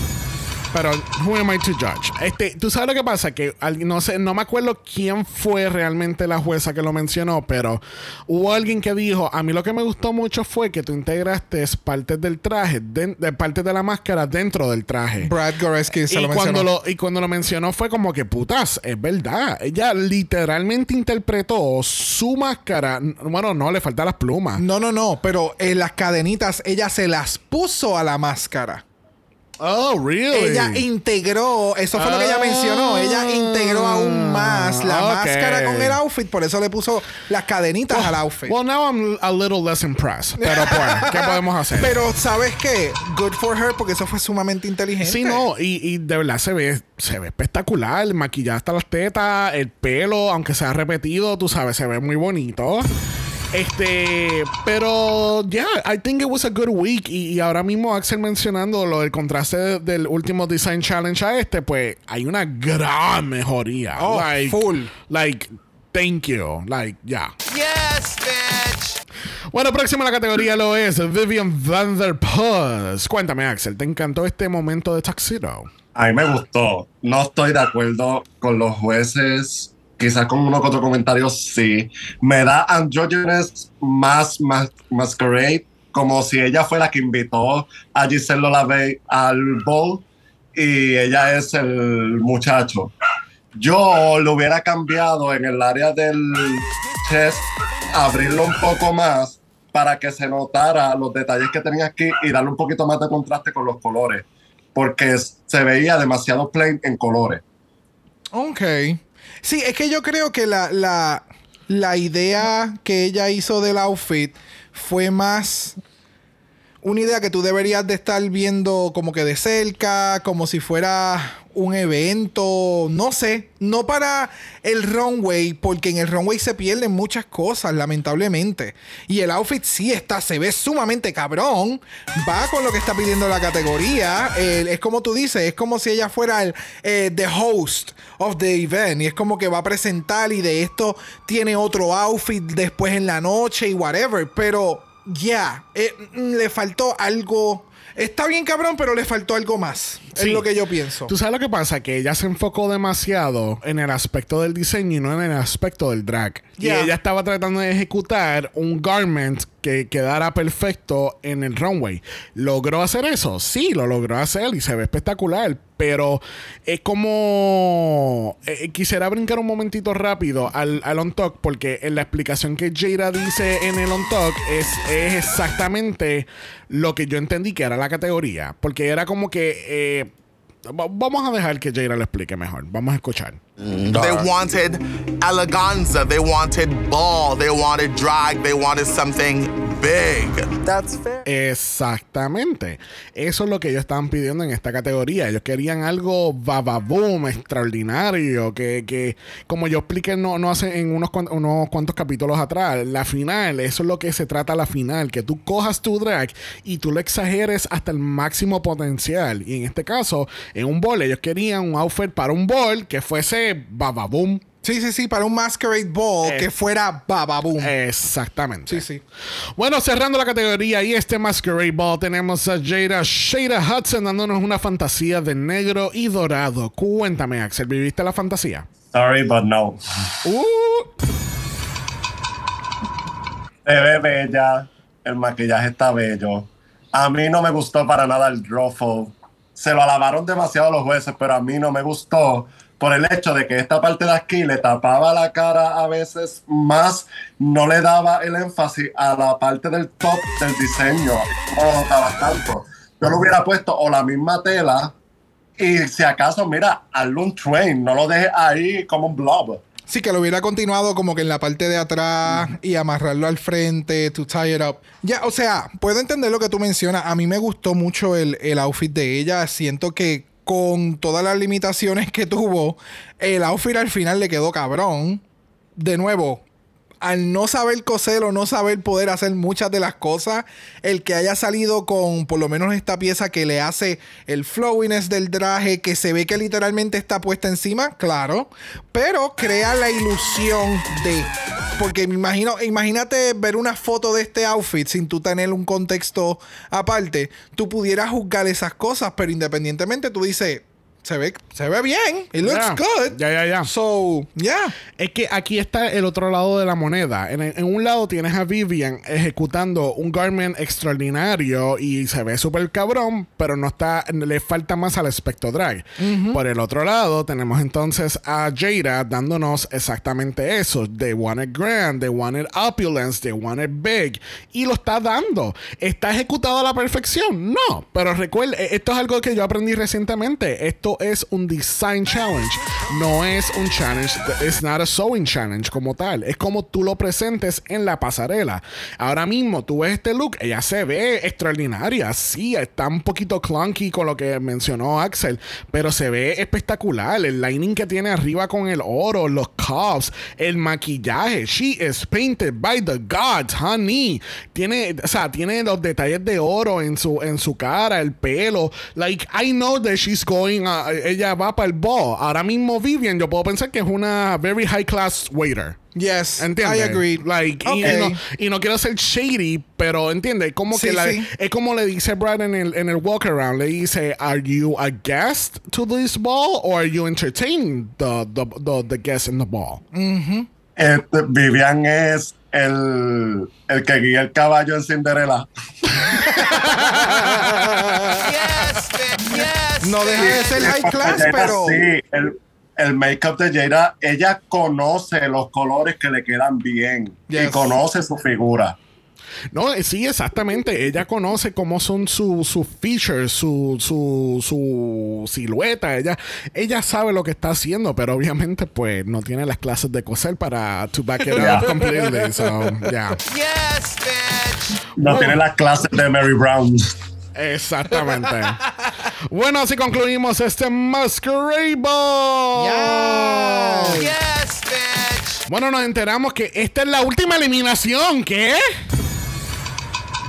Pero, who am I to judge? Este, tú sabes lo que pasa, que no sé, no me acuerdo quién fue realmente la jueza que lo mencionó, pero hubo alguien que dijo, a mí lo que me gustó mucho fue que tú integraste partes del traje, den- de partes de la máscara dentro del traje. Brad Goreski se y lo cuando mencionó. lo y cuando lo mencionó fue como que putas, es verdad. Ella literalmente interpretó su máscara. Bueno, no, le faltan las plumas. No, no, no, pero en las cadenitas ella se las puso a la máscara. Oh, really? Ella integró, eso fue lo que ella Ah, mencionó, ella integró aún más la ok. máscara con el outfit, por eso le puso las cadenitas al outfit. Well, now I'm a little less impressed. Pero pues, ¿qué podemos hacer? Pero ¿sabes qué? Good for her porque eso fue sumamente inteligente. Sí, no, y, y de verdad se ve, se ve espectacular. Maquillada hasta las tetas, el pelo, aunque sea repetido, tú sabes, se ve muy bonito. Este, pero yeah, I think it was a good week. Y, y ahora mismo Axel mencionando lo del contraste de- del último Design Challenge a este, pues hay una gran mejoría. Oh, like, full. Like, thank you. Like, yeah. Yes, bitch. Bueno, próximo a la categoría lo es Vivian Vanderpuss. Cuéntame, Axel, ¿te encantó este momento de Tuxedo? A mí me gustó. No estoy de acuerdo con los jueces. Quizás con uno que otro comentario sí. Me da androgynous más, más masquerade, como si ella fue la que invitó a Giselle Lavey al bowl y ella es el muchacho. Yo lo hubiera cambiado en el área del chest, abrirlo un poco más para que se notara los detalles que tenía aquí y darle un poquito más de contraste con los colores, porque se veía demasiado plain en colores. Ok. Sí, es que yo creo que la, la, la idea que ella hizo del outfit fue más una idea que tú deberías de estar viendo como que de cerca, como si fuera un evento, no sé, no para el runway, porque en el runway se pierden muchas cosas, lamentablemente. Y el outfit sí está, se ve sumamente cabrón, va con lo que está pidiendo la categoría. Es como tú dices, es como si ella fuera el eh, the host of the event, y es como que va a presentar y de esto tiene otro outfit después en la noche y whatever, pero ya, eh, mm, le faltó algo. Está bien cabrón, pero le faltó algo más. Sí. Es lo que yo pienso. Tú sabes lo que pasa, que ella se enfocó demasiado en el aspecto del diseño y no en el aspecto del drag. Yeah. Y ella estaba tratando de ejecutar un garment que quedara perfecto en el runway. ¿Logró hacer eso? Sí, lo logró hacer y se ve espectacular. Pero es como... eh, quisiera brincar un momentito rápido al, al on talk porque en la explicación que Jada dice en el on talk es, es exactamente lo que yo entendí que era la categoría. Porque era como que... eh, va- vamos a dejar que Jada lo explique mejor. Vamos a escuchar. They wanted eleganza. They wanted ball. They wanted drag. They wanted something big. That's fair. Exactamente. Eso es lo que ellos estaban pidiendo en esta categoría. Ellos querían algo bababoom, extraordinario, que, que como yo expliqué no, no hace en unos, cuan- unos cuantos capítulos atrás, la final, eso es lo que se trata la final, que tú cojas tu drag y tú lo exageres hasta el máximo potencial. Y en este caso, en un bol, ellos querían un outfit para un bol que fuese bababoom. Sí, sí, sí, para un masquerade ball Eh. que fuera bababoom. Exactamente. Sí, sí. Bueno, cerrando la categoría y este Masquerade Ball, tenemos a Jada Shada Hudson dándonos una fantasía de negro y dorado. Cuéntame, Axel, ¿viviste la fantasía? Sorry, but no. Uh, Se ve bella, el maquillaje está bello. A mí no me gustó para nada el ruffle. Se lo alabaron demasiado los jueces, pero a mí no me gustó por el hecho de que esta parte de aquí le tapaba la cara a veces más, no le daba el énfasis a la parte del top del diseño. No lo notaba tanto. Yo lo hubiera puesto o la misma tela y si acaso, mira, hazle un train, no lo dejes ahí como un blob. Sí, que lo hubiera continuado como que en la parte de atrás y amarrarlo al frente, to tie it up. Ya, o sea, puedo entender lo que tú mencionas. A mí me gustó mucho el, el outfit de ella. Siento que con todas las limitaciones que tuvo, el outfit al final le quedó cabrón. De nuevo, al no saber coser o no saber poder hacer muchas de las cosas, el que haya salido con por lo menos esta pieza que le hace el flowiness del traje, que se ve que literalmente está puesta encima, claro, pero crea la ilusión de. Porque me imagino, imagínate ver una foto de este outfit sin tú tener un contexto aparte, tú pudieras juzgar esas cosas, pero independientemente tú dices. Se ve, se ve bien. It looks good. Ya, ya, ya. So, yeah. Es que aquí está el otro lado de la moneda. En, en un lado tienes a Vivian ejecutando un garment extraordinario y se ve súper cabrón, pero no está, le falta más al aspecto drag. Por el otro lado tenemos entonces a Jada dándonos exactamente eso. They want it grand, they want it opulence, they want it big. Y lo está dando. ¿Está ejecutado a la perfección? No. Pero recuerde, esto es algo que yo aprendí recientemente. Esto es un design challenge. No es un challenge. It's not a sewing challenge como tal. Es como tú lo presentes en la pasarela. Ahora mismo tú ves este look. Ella se ve extraordinaria. Sí, está un poquito clunky con lo que mencionó Axel. Pero se ve espectacular. El lining que tiene arriba con el oro, los cuffs, el maquillaje. She is painted by the gods, honey. Tiene, o sea, tiene los detalles de oro en su, en su cara, el pelo. Like, I know that she's going, a- ella va para el ball. Ahora mismo Vivian, yo puedo pensar que es una very high class waiter. Yes, ¿Entiendes? I agree. Like, y- Okay. y, no, y no quiero ser shady, pero entiende, como Sí, que la- sí. es como le dice Brad en el, en el walk around, le dice, "Are you a guest to this ball or are you entertaining the the, the, the guests in the ball?" Este, Vivian es el, el que guía el caballo en Cinderella. Yes. No deja de ser high class, Jada, pero. Sí, el, el make-up de Jada, ella conoce los colores que le quedan bien y conoce su figura. No, eh, sí, exactamente. Ella conoce cómo son sus su features, su, su, su silueta. Ella, ella sabe lo que está haciendo, pero obviamente, pues, no tiene las clases de coser para to back it Yeah. up completely. So, yeah. Yes, bitch. No tiene las clases de Mary Brown. Exactamente. Bueno, así concluimos este Masquerade Ball. Yes, bitch. Bueno, nos enteramos que esta es la última eliminación. ¿Qué?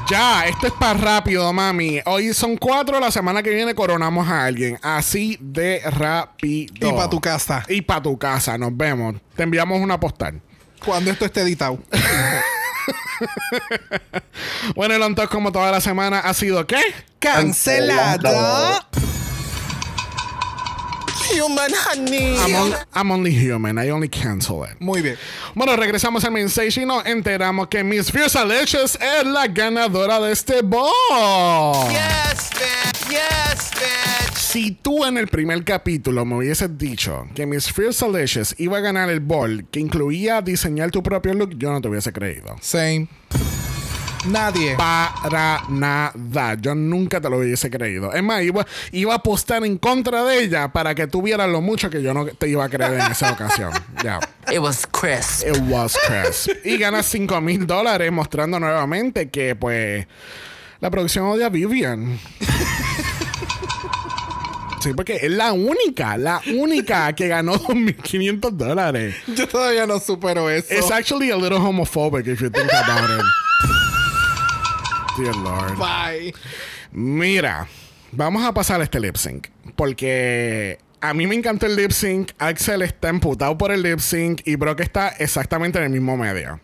Ya, esto es para rápido, mami. Hoy son cuatro, la semana que viene coronamos a alguien. Así de rápido. Y para tu casa. Y para tu casa, nos vemos. Te enviamos una postal. Cuando esto esté editado. Bueno, el on Talk, como toda la semana, ha sido ¿qué? Cancelado. Human honey. I'm, on- I'm only human. I only cancel it. Muy bien. Bueno, regresamos al main stage y nos enteramos que Miss Fierce Alicious es la ganadora de este ball. Yes, bitch. Yes, bitch. Si tú en el primer capítulo me hubieses dicho que Miss Fierce Alicious iba a ganar el ball que incluía diseñar tu propio look, yo no te hubiese creído. Same. Nadie. Para nada. Yo nunca te lo hubiese creído. Es más, iba, iba a apostar en contra de ella para que tú vieras lo mucho que yo no te iba a creer en esa ocasión. Ya. It was crisp. It was crisp. y ganas 5 mil dólares mostrando nuevamente que, pues, la producción odia a Vivian. Sí, porque es la única, la única que ganó 2.500 dólares. Yo todavía no supero eso. It's actually a little homophobic if you think about it. Dear Lord. Bye. Mira, vamos a pasar este lip sync. Porque a mí me encantó el lip sync. Axel está emputado por el lip sync. Y Brock está exactamente en el mismo medio.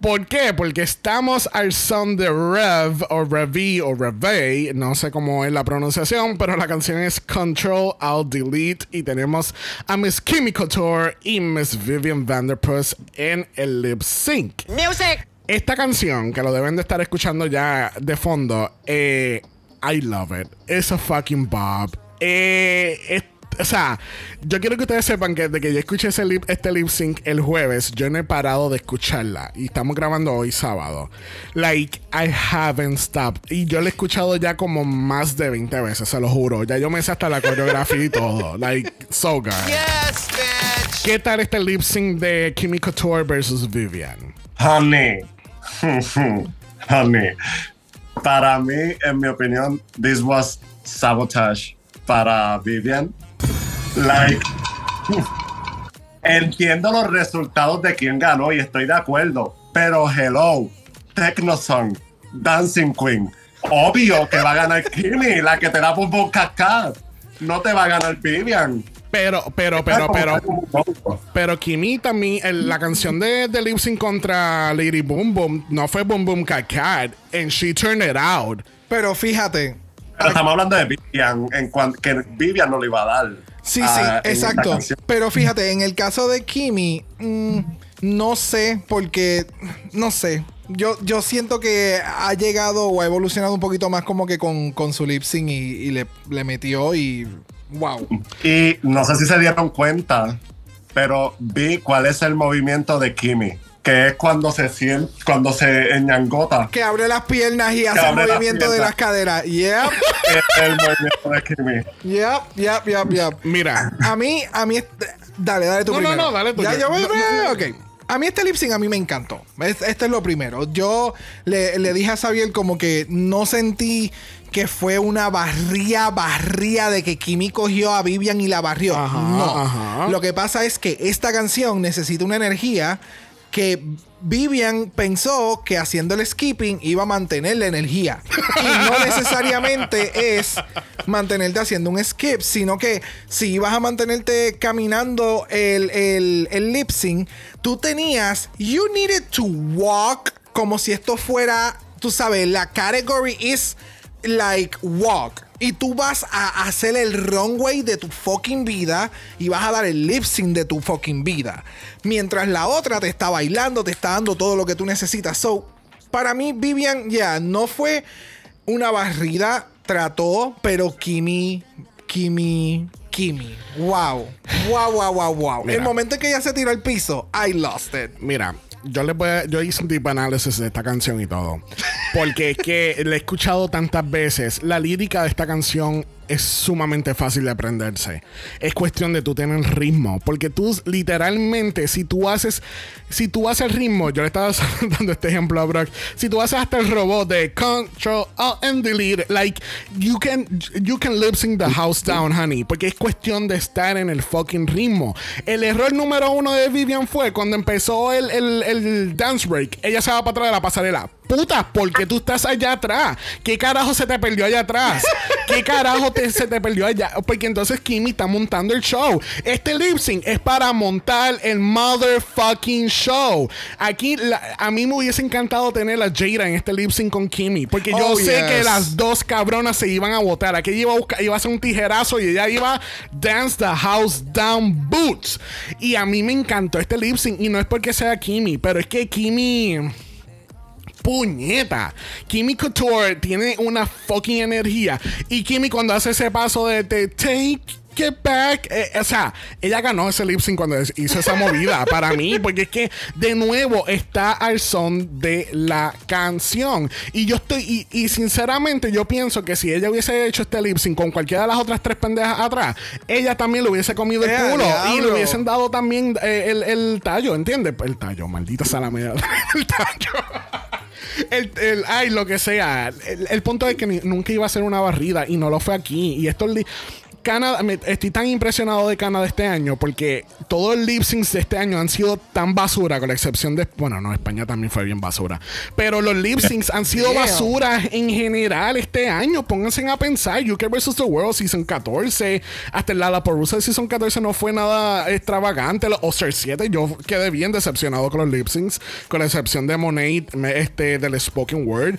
¿Por qué? Porque estamos al son de Rev o Revi o Reve, no sé cómo es la pronunciación, pero la canción es Control Alt Delete y tenemos a Miss Kimmy Couture y Miss Vivian Vanderpuss en el lip sync. Music. Esta canción, que lo deben de estar escuchando ya de fondo, eh, I love it. It's a fucking bob. Eh, es- o sea, yo quiero que ustedes sepan que desde que yo escuché ese lip- este lip sync el jueves, yo no he parado de escucharla. Y estamos grabando hoy sábado. Like, I haven't stopped. Y yo la he escuchado ya como más de 20 veces, se lo juro. Ya yo me sé hasta la coreografía y todo. Like, so good. Yes, bitch. ¿Qué tal este lip sync de Kimmy Couture versus Vivian? Honey. Honey. Para mí, en mi opinión, this was sabotage para Vivian. Like, entiendo los resultados de quién ganó y estoy de acuerdo, pero hello, Technosong, Dancing Queen. Obvio que va a ganar Kimmy, la que te da Boom Boom Cascade. No te va a ganar Vivian. Pero, pero, pero, pero, pero Kimi también, el- la canción de, de Lip Sync contra Lady Boom Boom no fue Boom Boom Cat Cat, and she turned it out. Pero fíjate. Pero estamos hablando de Vivian, en cuanto que Vivian no le iba a dar. Sí, ah, sí, exacto. Pero fíjate, en el caso de Kimi, mm, no sé, porque no sé. Yo, yo siento que ha llegado o ha evolucionado un poquito más como que con, con su lip sync y, y le, le metió y. ¡Wow! Y no sé si se dieron cuenta, pero vi cuál es el movimiento de Kimi, que es cuando se siente, cuando se enñangota. Que abre las piernas y hace el las movimiento de las caderas. Yep, es el movimiento de Kimi. yep, yep, yep, yep. Mira, A mí, a mí, dale, dale tú No, no, primero. no, dale tú. Ya, Yo- voy, no, no, no. ok. A mí este lip sync a mí me encantó. Es- Este es lo primero. Yo le, le dije a Xavier como que no sentí que fue una barría, barría de que Kimi cogió a Vivian y la barrió. Ajá, no. ajá. Lo que pasa es que esta canción necesita una energía que Vivian pensó que haciendo el skipping iba a mantener la energía. Y no necesariamente es mantenerte haciendo un skip, sino que si ibas a mantenerte caminando el, el, el lip sync, tú tenías, you needed to walk como si esto fuera, tú sabes, la category is like walk. Y tú vas a hacer el runway de tu fucking vida y vas a dar el lip sync de tu fucking vida. Mientras la otra te está bailando, te está dando todo lo que tú necesitas. So, para mí, Vivian, ya, no fue una barrida, trató, pero Kimi, Kimi, Kimi. Wow. Wow, wow, wow, wow. Mira. El momento en que ella se tiró al piso, I lost it. mira, yo le voy a- yo hice un deep análisis de esta canción y todo. Porque es que la he escuchado tantas veces. La lírica de esta canción es sumamente fácil de aprenderse. Es cuestión de tú tener ritmo. Porque tú, literalmente, si tú haces. Si tú haces el ritmo, yo le estaba dando este ejemplo a Brock. Si tú haces hasta el robot de Control Alt and Delete, like, you can, you can lip sync the house down, honey. Porque es cuestión de estar en el fucking ritmo. El error número uno de Vivian fue cuando empezó el, el, el dance break. Ella se va para atrás de la pasarela. Puta, ¿por qué tú estás allá atrás? ¿Qué carajo se te perdió allá atrás? ¿Qué carajo te- se te perdió allá? Porque entonces Kimmy está montando el show. Este lip sync es para montar el motherfucking show. Aquí la- a mí me hubiese encantado tener a Jada en este lip sync con Kimmy. Porque yo Oh, sé yes. que las dos cabronas se iban a votar. Aquí iba a, buscar, iba a hacer un tijerazo y ella iba dance the house down boots. Y a mí me encantó este lip sync. Y no es porque sea Kimmy, pero es que Kimmy puñeta. Kimmy Couture tiene una fucking energía. Y Kimmy cuando hace ese paso de, de take it back, eh, o sea, ella ganó ese lip sync cuando hizo esa movida para mí, porque es que de nuevo está al son de la canción. Y yo estoy, y, y sinceramente yo pienso que si ella hubiese hecho este lip sync con cualquiera de las otras tres pendejas atrás, ella también le hubiese comido el ¡Eh, culo y le hubiesen dado también eh, el, el tallo, ¿entiendes? El tallo, maldita salamea. el tallo. El, el- ay, lo que sea. El, el punto es que ni- nunca iba a ser una barrida y no lo fue aquí. Y esto li- Canadá, estoy tan impresionado de Canadá este año porque todos los lip syncs de este año han sido tan basura, con la excepción de. Bueno, no, España también fue bien basura. Pero los lip syncs han sido basura en general este año. Pónganse a pensar. UK vs. The World Season 14. Hasta el Lollapalooza de Season 14 no fue nada extravagante. Los Oscar 7, yo quedé bien decepcionado con los lip syncs, con la excepción de Monet, este, del Spoken Word.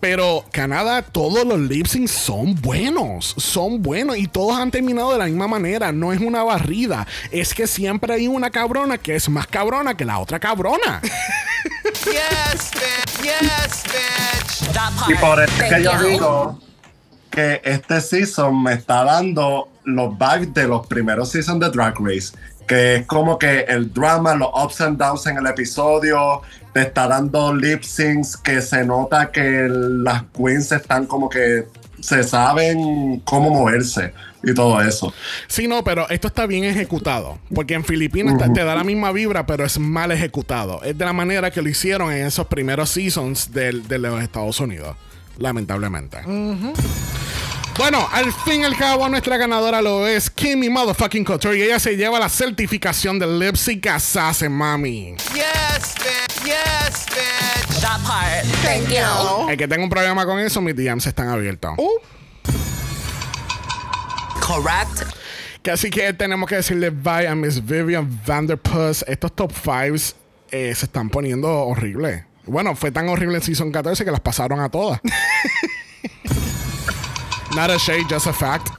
Pero Canadá, todos los lip syncs son buenos, son buenos y todos han terminado de la misma manera. No es una barrida, es que siempre hay una cabrona que es más cabrona que la otra cabrona. Yes, bitch. Yes, bitch. That Y por eso es que yo digo que este season me está dando los bugs de los primeros seasons de Drag Race. Que es como que el drama, los ups and downs en el episodio, te está dando lip syncs que se nota que las queens están como que se saben cómo moverse y todo eso. Sí, no, pero esto está bien ejecutado. Porque en Filipinas te- te da la misma vibra, pero es mal ejecutado. Es de la manera que lo hicieron en esos primeros seasons del- de, los Estados Unidos. Lamentablemente. Bueno, al fin y al cabo, nuestra ganadora lo es Kimmy Motherfucking Couture. Y ella se lleva la certificación del Lip Sync Assassin, mami. Yes, bitch. Yes, bitch. That part. Thank you. El que tenga un problema con eso, mis DMs están abiertos. Correct. Que así que tenemos que decirle bye a Miss Vivian Vanderpuss. Estos top 5 se están poniendo horribles. Bueno, fue tan horrible en Season 14 que las pasaron a todas. Not a shade, just a fact.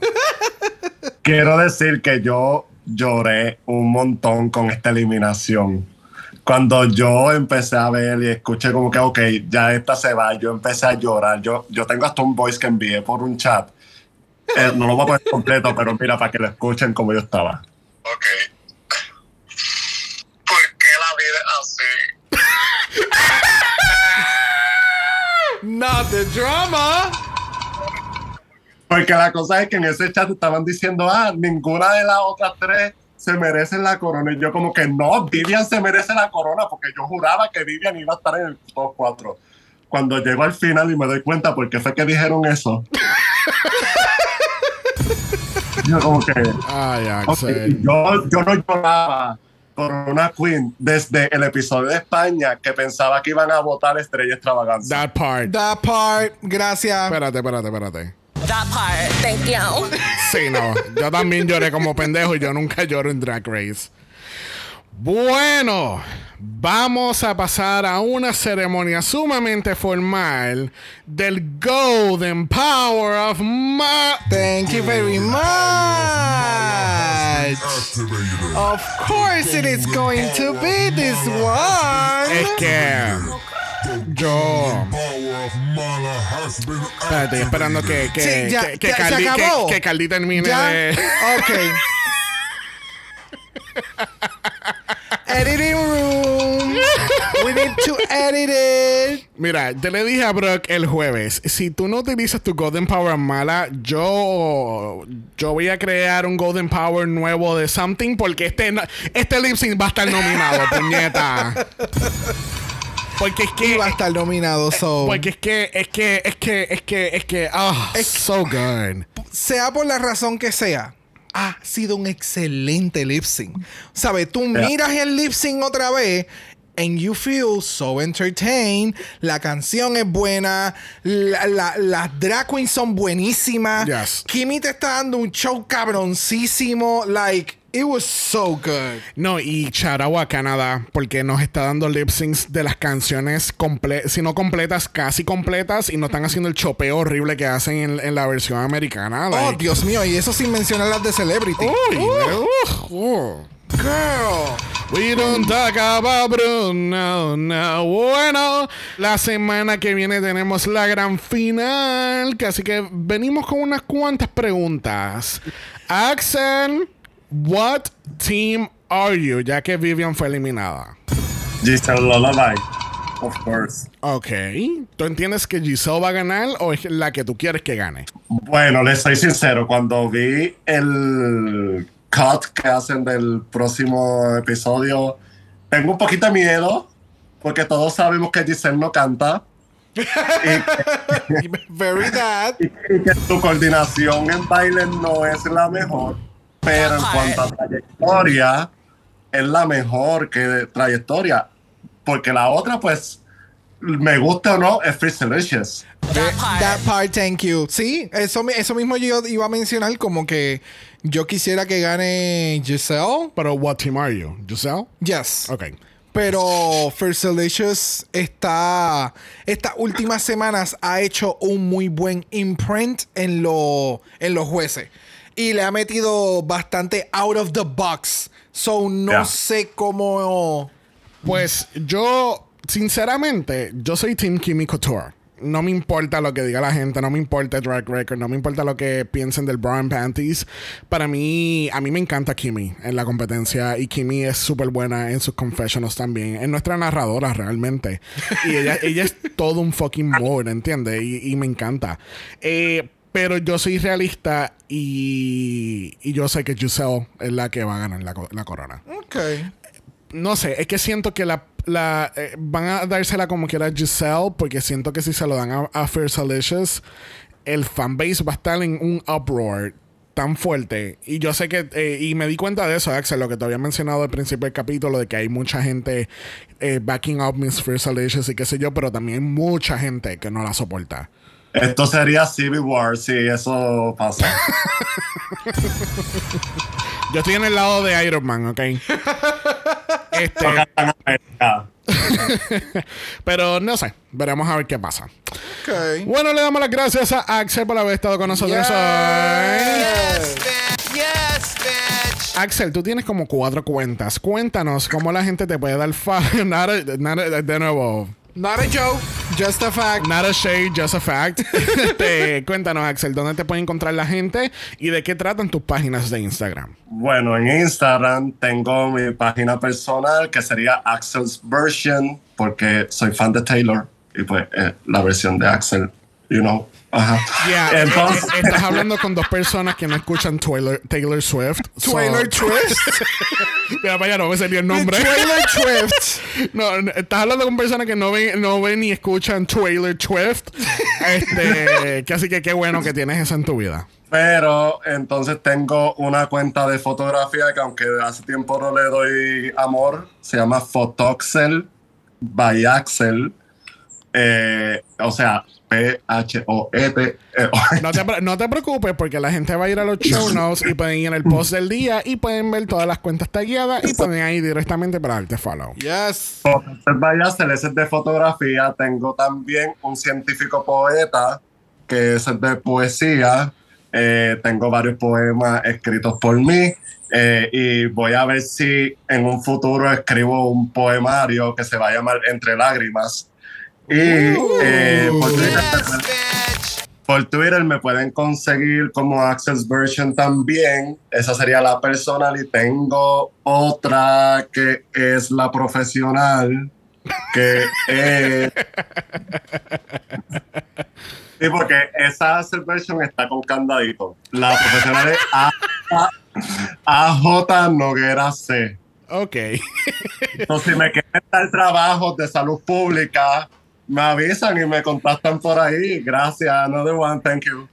Quiero decir que yo lloré un montón con esta eliminación. Cuando yo empecé a ver y escuché como que, ok, ya esta se va, yo empecé a llorar. Yo, yo tengo hasta un voice que envié por un chat. Eh, no lo voy a poner completo, pero mira, para que lo escuchen como yo estaba. Ok. ¿Por qué la vida es así? Not the drama. Porque la cosa es que en ese chat estaban diciendo, ah, ninguna de las otras tres se merece la corona. Y yo como que no, Vivian se merece la corona porque yo juraba que Vivian iba a estar en el top 4. Cuando llego al final y me doy cuenta por qué fue que dijeron eso. yo como que... Ay, ok, Axel. yo, yo no lloraba por una queen desde el episodio de España que pensaba que iban a votar Estrella Extravaganza. That part. That part. Gracias. Espérate, espérate, espérate. That part. Thank you. Sí, no. Yo también lloré como pendejo y yo nunca lloro en Drag Race. Bueno, vamos a pasar a una ceremonia sumamente formal del Golden Power of Ma. Thank you very much. Of course it is going to be this one. Es que yo. Espérate, estoy esperando que, que, Sí, ya, que, que ya, se Cardi, acabó. que- Cardi termine Ya. de. Ok. Editing room. We need to edit it. Mira, yo le dije a Brock el jueves, si tú no utilizas tu Golden Power mala, yo yo voy a crear un Golden Power nuevo de something porque este este lip sync va a estar nominado, puñeta. Porque es que va a estar nominado, so. porque es que es que es que es que es que ah, so good. sea por la razón que sea, ha sido un excelente lip sync. ¿Sabes? Tú miras el lip sync otra vez. And you feel so entertained. La canción es buena. la- la- las drag queens son buenísimas. Yes. Kimi te está dando un show cabroncísimo. Like, it was so good. No, y shout out a Canadá, porque nos está dando lip syncs de las canciones, comple si no completas, casi completas, y no están haciendo el chopeo horrible que hacen en, en la versión americana. Oh, Dios mío. Y eso sin mencionar las de Celebrity. Uy, uh. girl. We don't talk about Bruno, no. Bueno, la semana que viene tenemos la gran final, que así que venimos con unas cuantas preguntas. Axel, what team are you? Ya que Vivian fue eliminada. Giselle Lullaby, of course. Ok. ¿Tú entiendes que Giselle va a ganar o es la que tú quieres que gane? Bueno, les soy sincero, cuando vi el cut que hacen del próximo episodio, tengo un poquito de miedo, porque todos sabemos que Giselle no canta Very bad. y que su coordinación en baile no es la mejor, pero en cuanto a trayectoria, es la mejor que trayectoria, porque la otra, pues, me gusta o no, es Free Delicious. That part. That part, thank you. Sí, eso, eso mismo yo iba a mencionar como que yo quisiera que gane Giselle. Pero what team are you? Giselle? Yes. Ok. Pero First Delicious está estas últimas semanas ha hecho un muy buen imprint en, lo, en los jueces. Y le ha metido bastante out of the box. So no Yeah. sé cómo. Pues yo, sinceramente, yo soy Team Kimi Couture. No me importa lo que diga la gente, no me importa el Drag Record, no me importa lo que piensen del Brown Panties. Para mí, a mí me encanta Kimi en la competencia y Kimi es súper buena en sus confessionals también. Es nuestra narradora realmente. Y ella, ella es todo un fucking mood, ¿entiendes? Y, y me encanta. Eh, pero yo soy realista y, y yo sé que Giselle es la que va a ganar la, co- la corona Ok. no sé, es que siento que la, la eh, van a dársela como quiera a Giselle, porque siento que si se lo dan a, a Fierce Delicious, el fanbase va a estar en un uproar tan fuerte. Y yo sé que, eh, y me di cuenta de eso, Axel, lo que te había mencionado al principio del capítulo, de que hay mucha gente eh, backing up Miss Fierce Delicious y qué sé yo, pero también hay mucha gente que no la soporta. Esto sería Civil War si eso pasa. Yo estoy en el lado de Iron Man, ¿ok? este, pero no sé, veremos a ver qué pasa. Ok. Bueno, le damos las gracias a Axel por haber estado con nosotros Yes. hoy. Yes, bitch. Yes, bitch. Axel, tú tienes como cuatro cuentas. Cuéntanos cómo la gente te puede dar fa not a- not a- de nuevo. Not a joke, just a fact. Not a shade, just a fact. Este, cuéntanos, Axel, ¿dónde te puede encontrar la gente y de qué tratan tus páginas de Instagram? Bueno, en Instagram tengo mi página personal que sería Axel's Version, porque soy fan de Taylor y pues eh, la versión de Axel, you know. Ajá. Yeah, Entonces, eh, estás hablando con dos personas que no escuchan Taylor, Taylor Swift. so- Taylor Swift. Mira, para allá no me sería el nombre. Taylor Swift. No, no, estás hablando con personas que no ven, no ven ni escuchan Taylor Swift. Este, que así que qué bueno que tienes eso en tu vida. pero entonces tengo una cuenta de fotografía que aunque hace tiempo no le doy amor, se llama Photoxel by Axel. Eh, o sea, P-H-O-E-T. eh, No te, no te preocupes porque la gente va a ir a los show notes y pueden ir en el post del día y pueden ver todas las cuentas tagueadas y pueden ir directamente para darte follow. Yes. Entonces, vaya a hacer ese de fotografía. Tengo también un científico poeta que es de poesía. Eh, tengo varios poemas escritos por mí. eh, y voy a ver si en un futuro escribo un poemario que se va a llamar Entre Lágrimas. Y eh, por, Twitter, Yes, bitch. por Twitter me pueden conseguir como Access Version también. Esa sería la personal. Y tengo otra que es la profesional. Que eh, Sí, porque esa celebration está con candadito. La profesional es AJ Noguera C. Ok. Entonces, si me quieren dar trabajos de salud pública, me avisan y me contactan por ahí. Gracias. Another one. Thank you.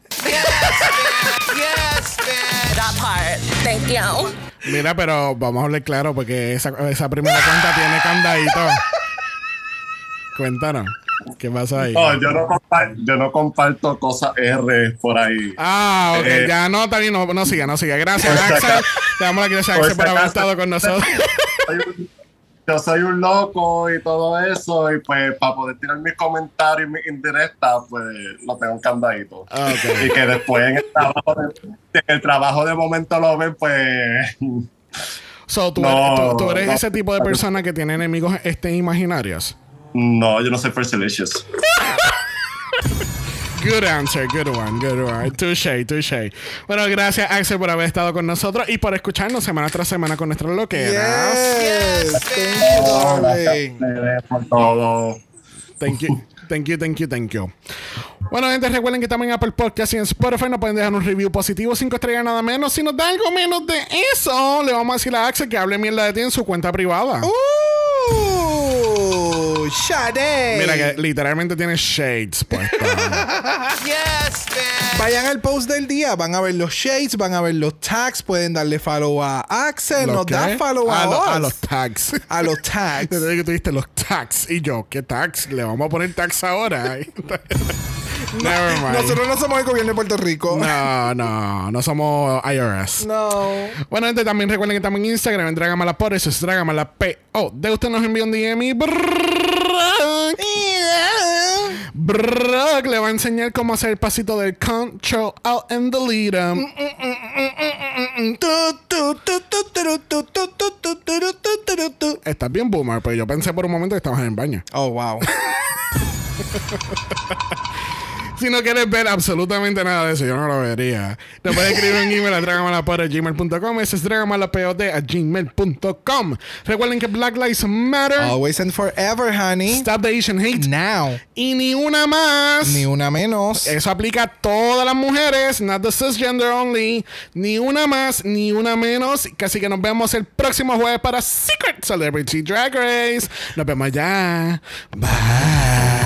Yes, bitch. That part. Thank you. Mira, pero vamos a hablar claro porque esa, esa primera cuenta tiene candadito. Cuéntanos. ¿Qué pasa ahí? No, yo no, compa- yo no comparto cosas R por ahí. Ah, ok, Eh, ya no, bien, no, no siga, no siga. Gracias, Axel. Le damos las gracias por Axel si por haber estado con nosotros. Un- yo soy un loco y todo eso, y pues para poder tirar mis comentarios y mis indirectas, pues lo tengo candadito. Ah, ok. Y que después en el trabajo de, en el trabajo de momento lo ven, pues. So, ¿tú, No, eres, tú- tú eres no. ese tipo de persona que tiene enemigos este, imaginarios. No, yo no soy Fersilicious. Good answer, good one, good one. Touche, touche. Bueno, gracias Axel por haber estado con nosotros y por escucharnos semana tras semana con nuestras loqueras. Yes. Thank you, darling. Por todo. Thank you. Thank you, thank you, thank you. Bueno, gente, recuerden que también en Apple Podcast y en Spotify nos pueden dejar un review positivo, 5 estrellas nada menos. Si nos da algo menos de eso, le vamos a decir a Axel que hable mierda de ti en su cuenta privada. Uh, Sade. Mira que literalmente tiene shades puestos. Yes, bitch. Vayan al post del día, van a ver los shades, van a ver los tags, pueden darle follow a Axel, ¿Los nos da follow a, a, lo- us. a los tags. A los tags. Desde que tuviste los tags y yo, ¿qué tags? Le vamos a poner tags ahora. Never mind. Nosotros no somos el gobierno de Puerto Rico. No, no, no somos IRS. No. Bueno, gente, también recuerden que estamos en Instagram, en Dragamala por eso es Dragamala PO. De usted nos envió un DM y. Brock le va a enseñar cómo hacer el pasito del control out and delete em. Estás bien boomer, pero yo pensé por un momento que estabas en el baño. Oh, wow. Si no quieres ver absolutamente nada de eso, yo no lo vería. Te puedes escribir un email a dragamalapod.gmail.com. Ese es dragamalapod a gmail.com. Recuerden que Black Lives Matter. Always and forever, honey. Stop the Asian Hate. Now. Y ni una más. Ni una menos. Eso aplica a todas las mujeres, not the cisgender only. Ni una más, ni una menos. Así que nos vemos el próximo jueves para Secret Celebrity Drag Race. Nos vemos ya. Bye.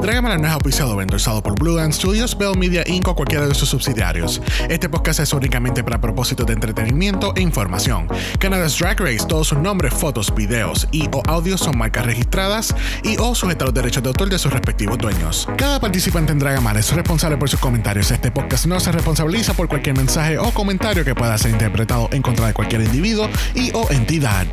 Dragamala no es auspiciado o endorsado por Blue Ant Studios, Bell Media Inc. o cualquiera de sus subsidiarios. Este podcast es únicamente para propósitos de entretenimiento e información. Canada's Drag Race, todos sus nombres, fotos, videos y o audios son marcas registradas y o sujetas a los derechos de autor de sus respectivos dueños. Cada participante en Dragamala es responsable por sus comentarios. Este podcast no se responsabiliza por cualquier mensaje o comentario que pueda ser interpretado en contra de cualquier individuo y o entidad.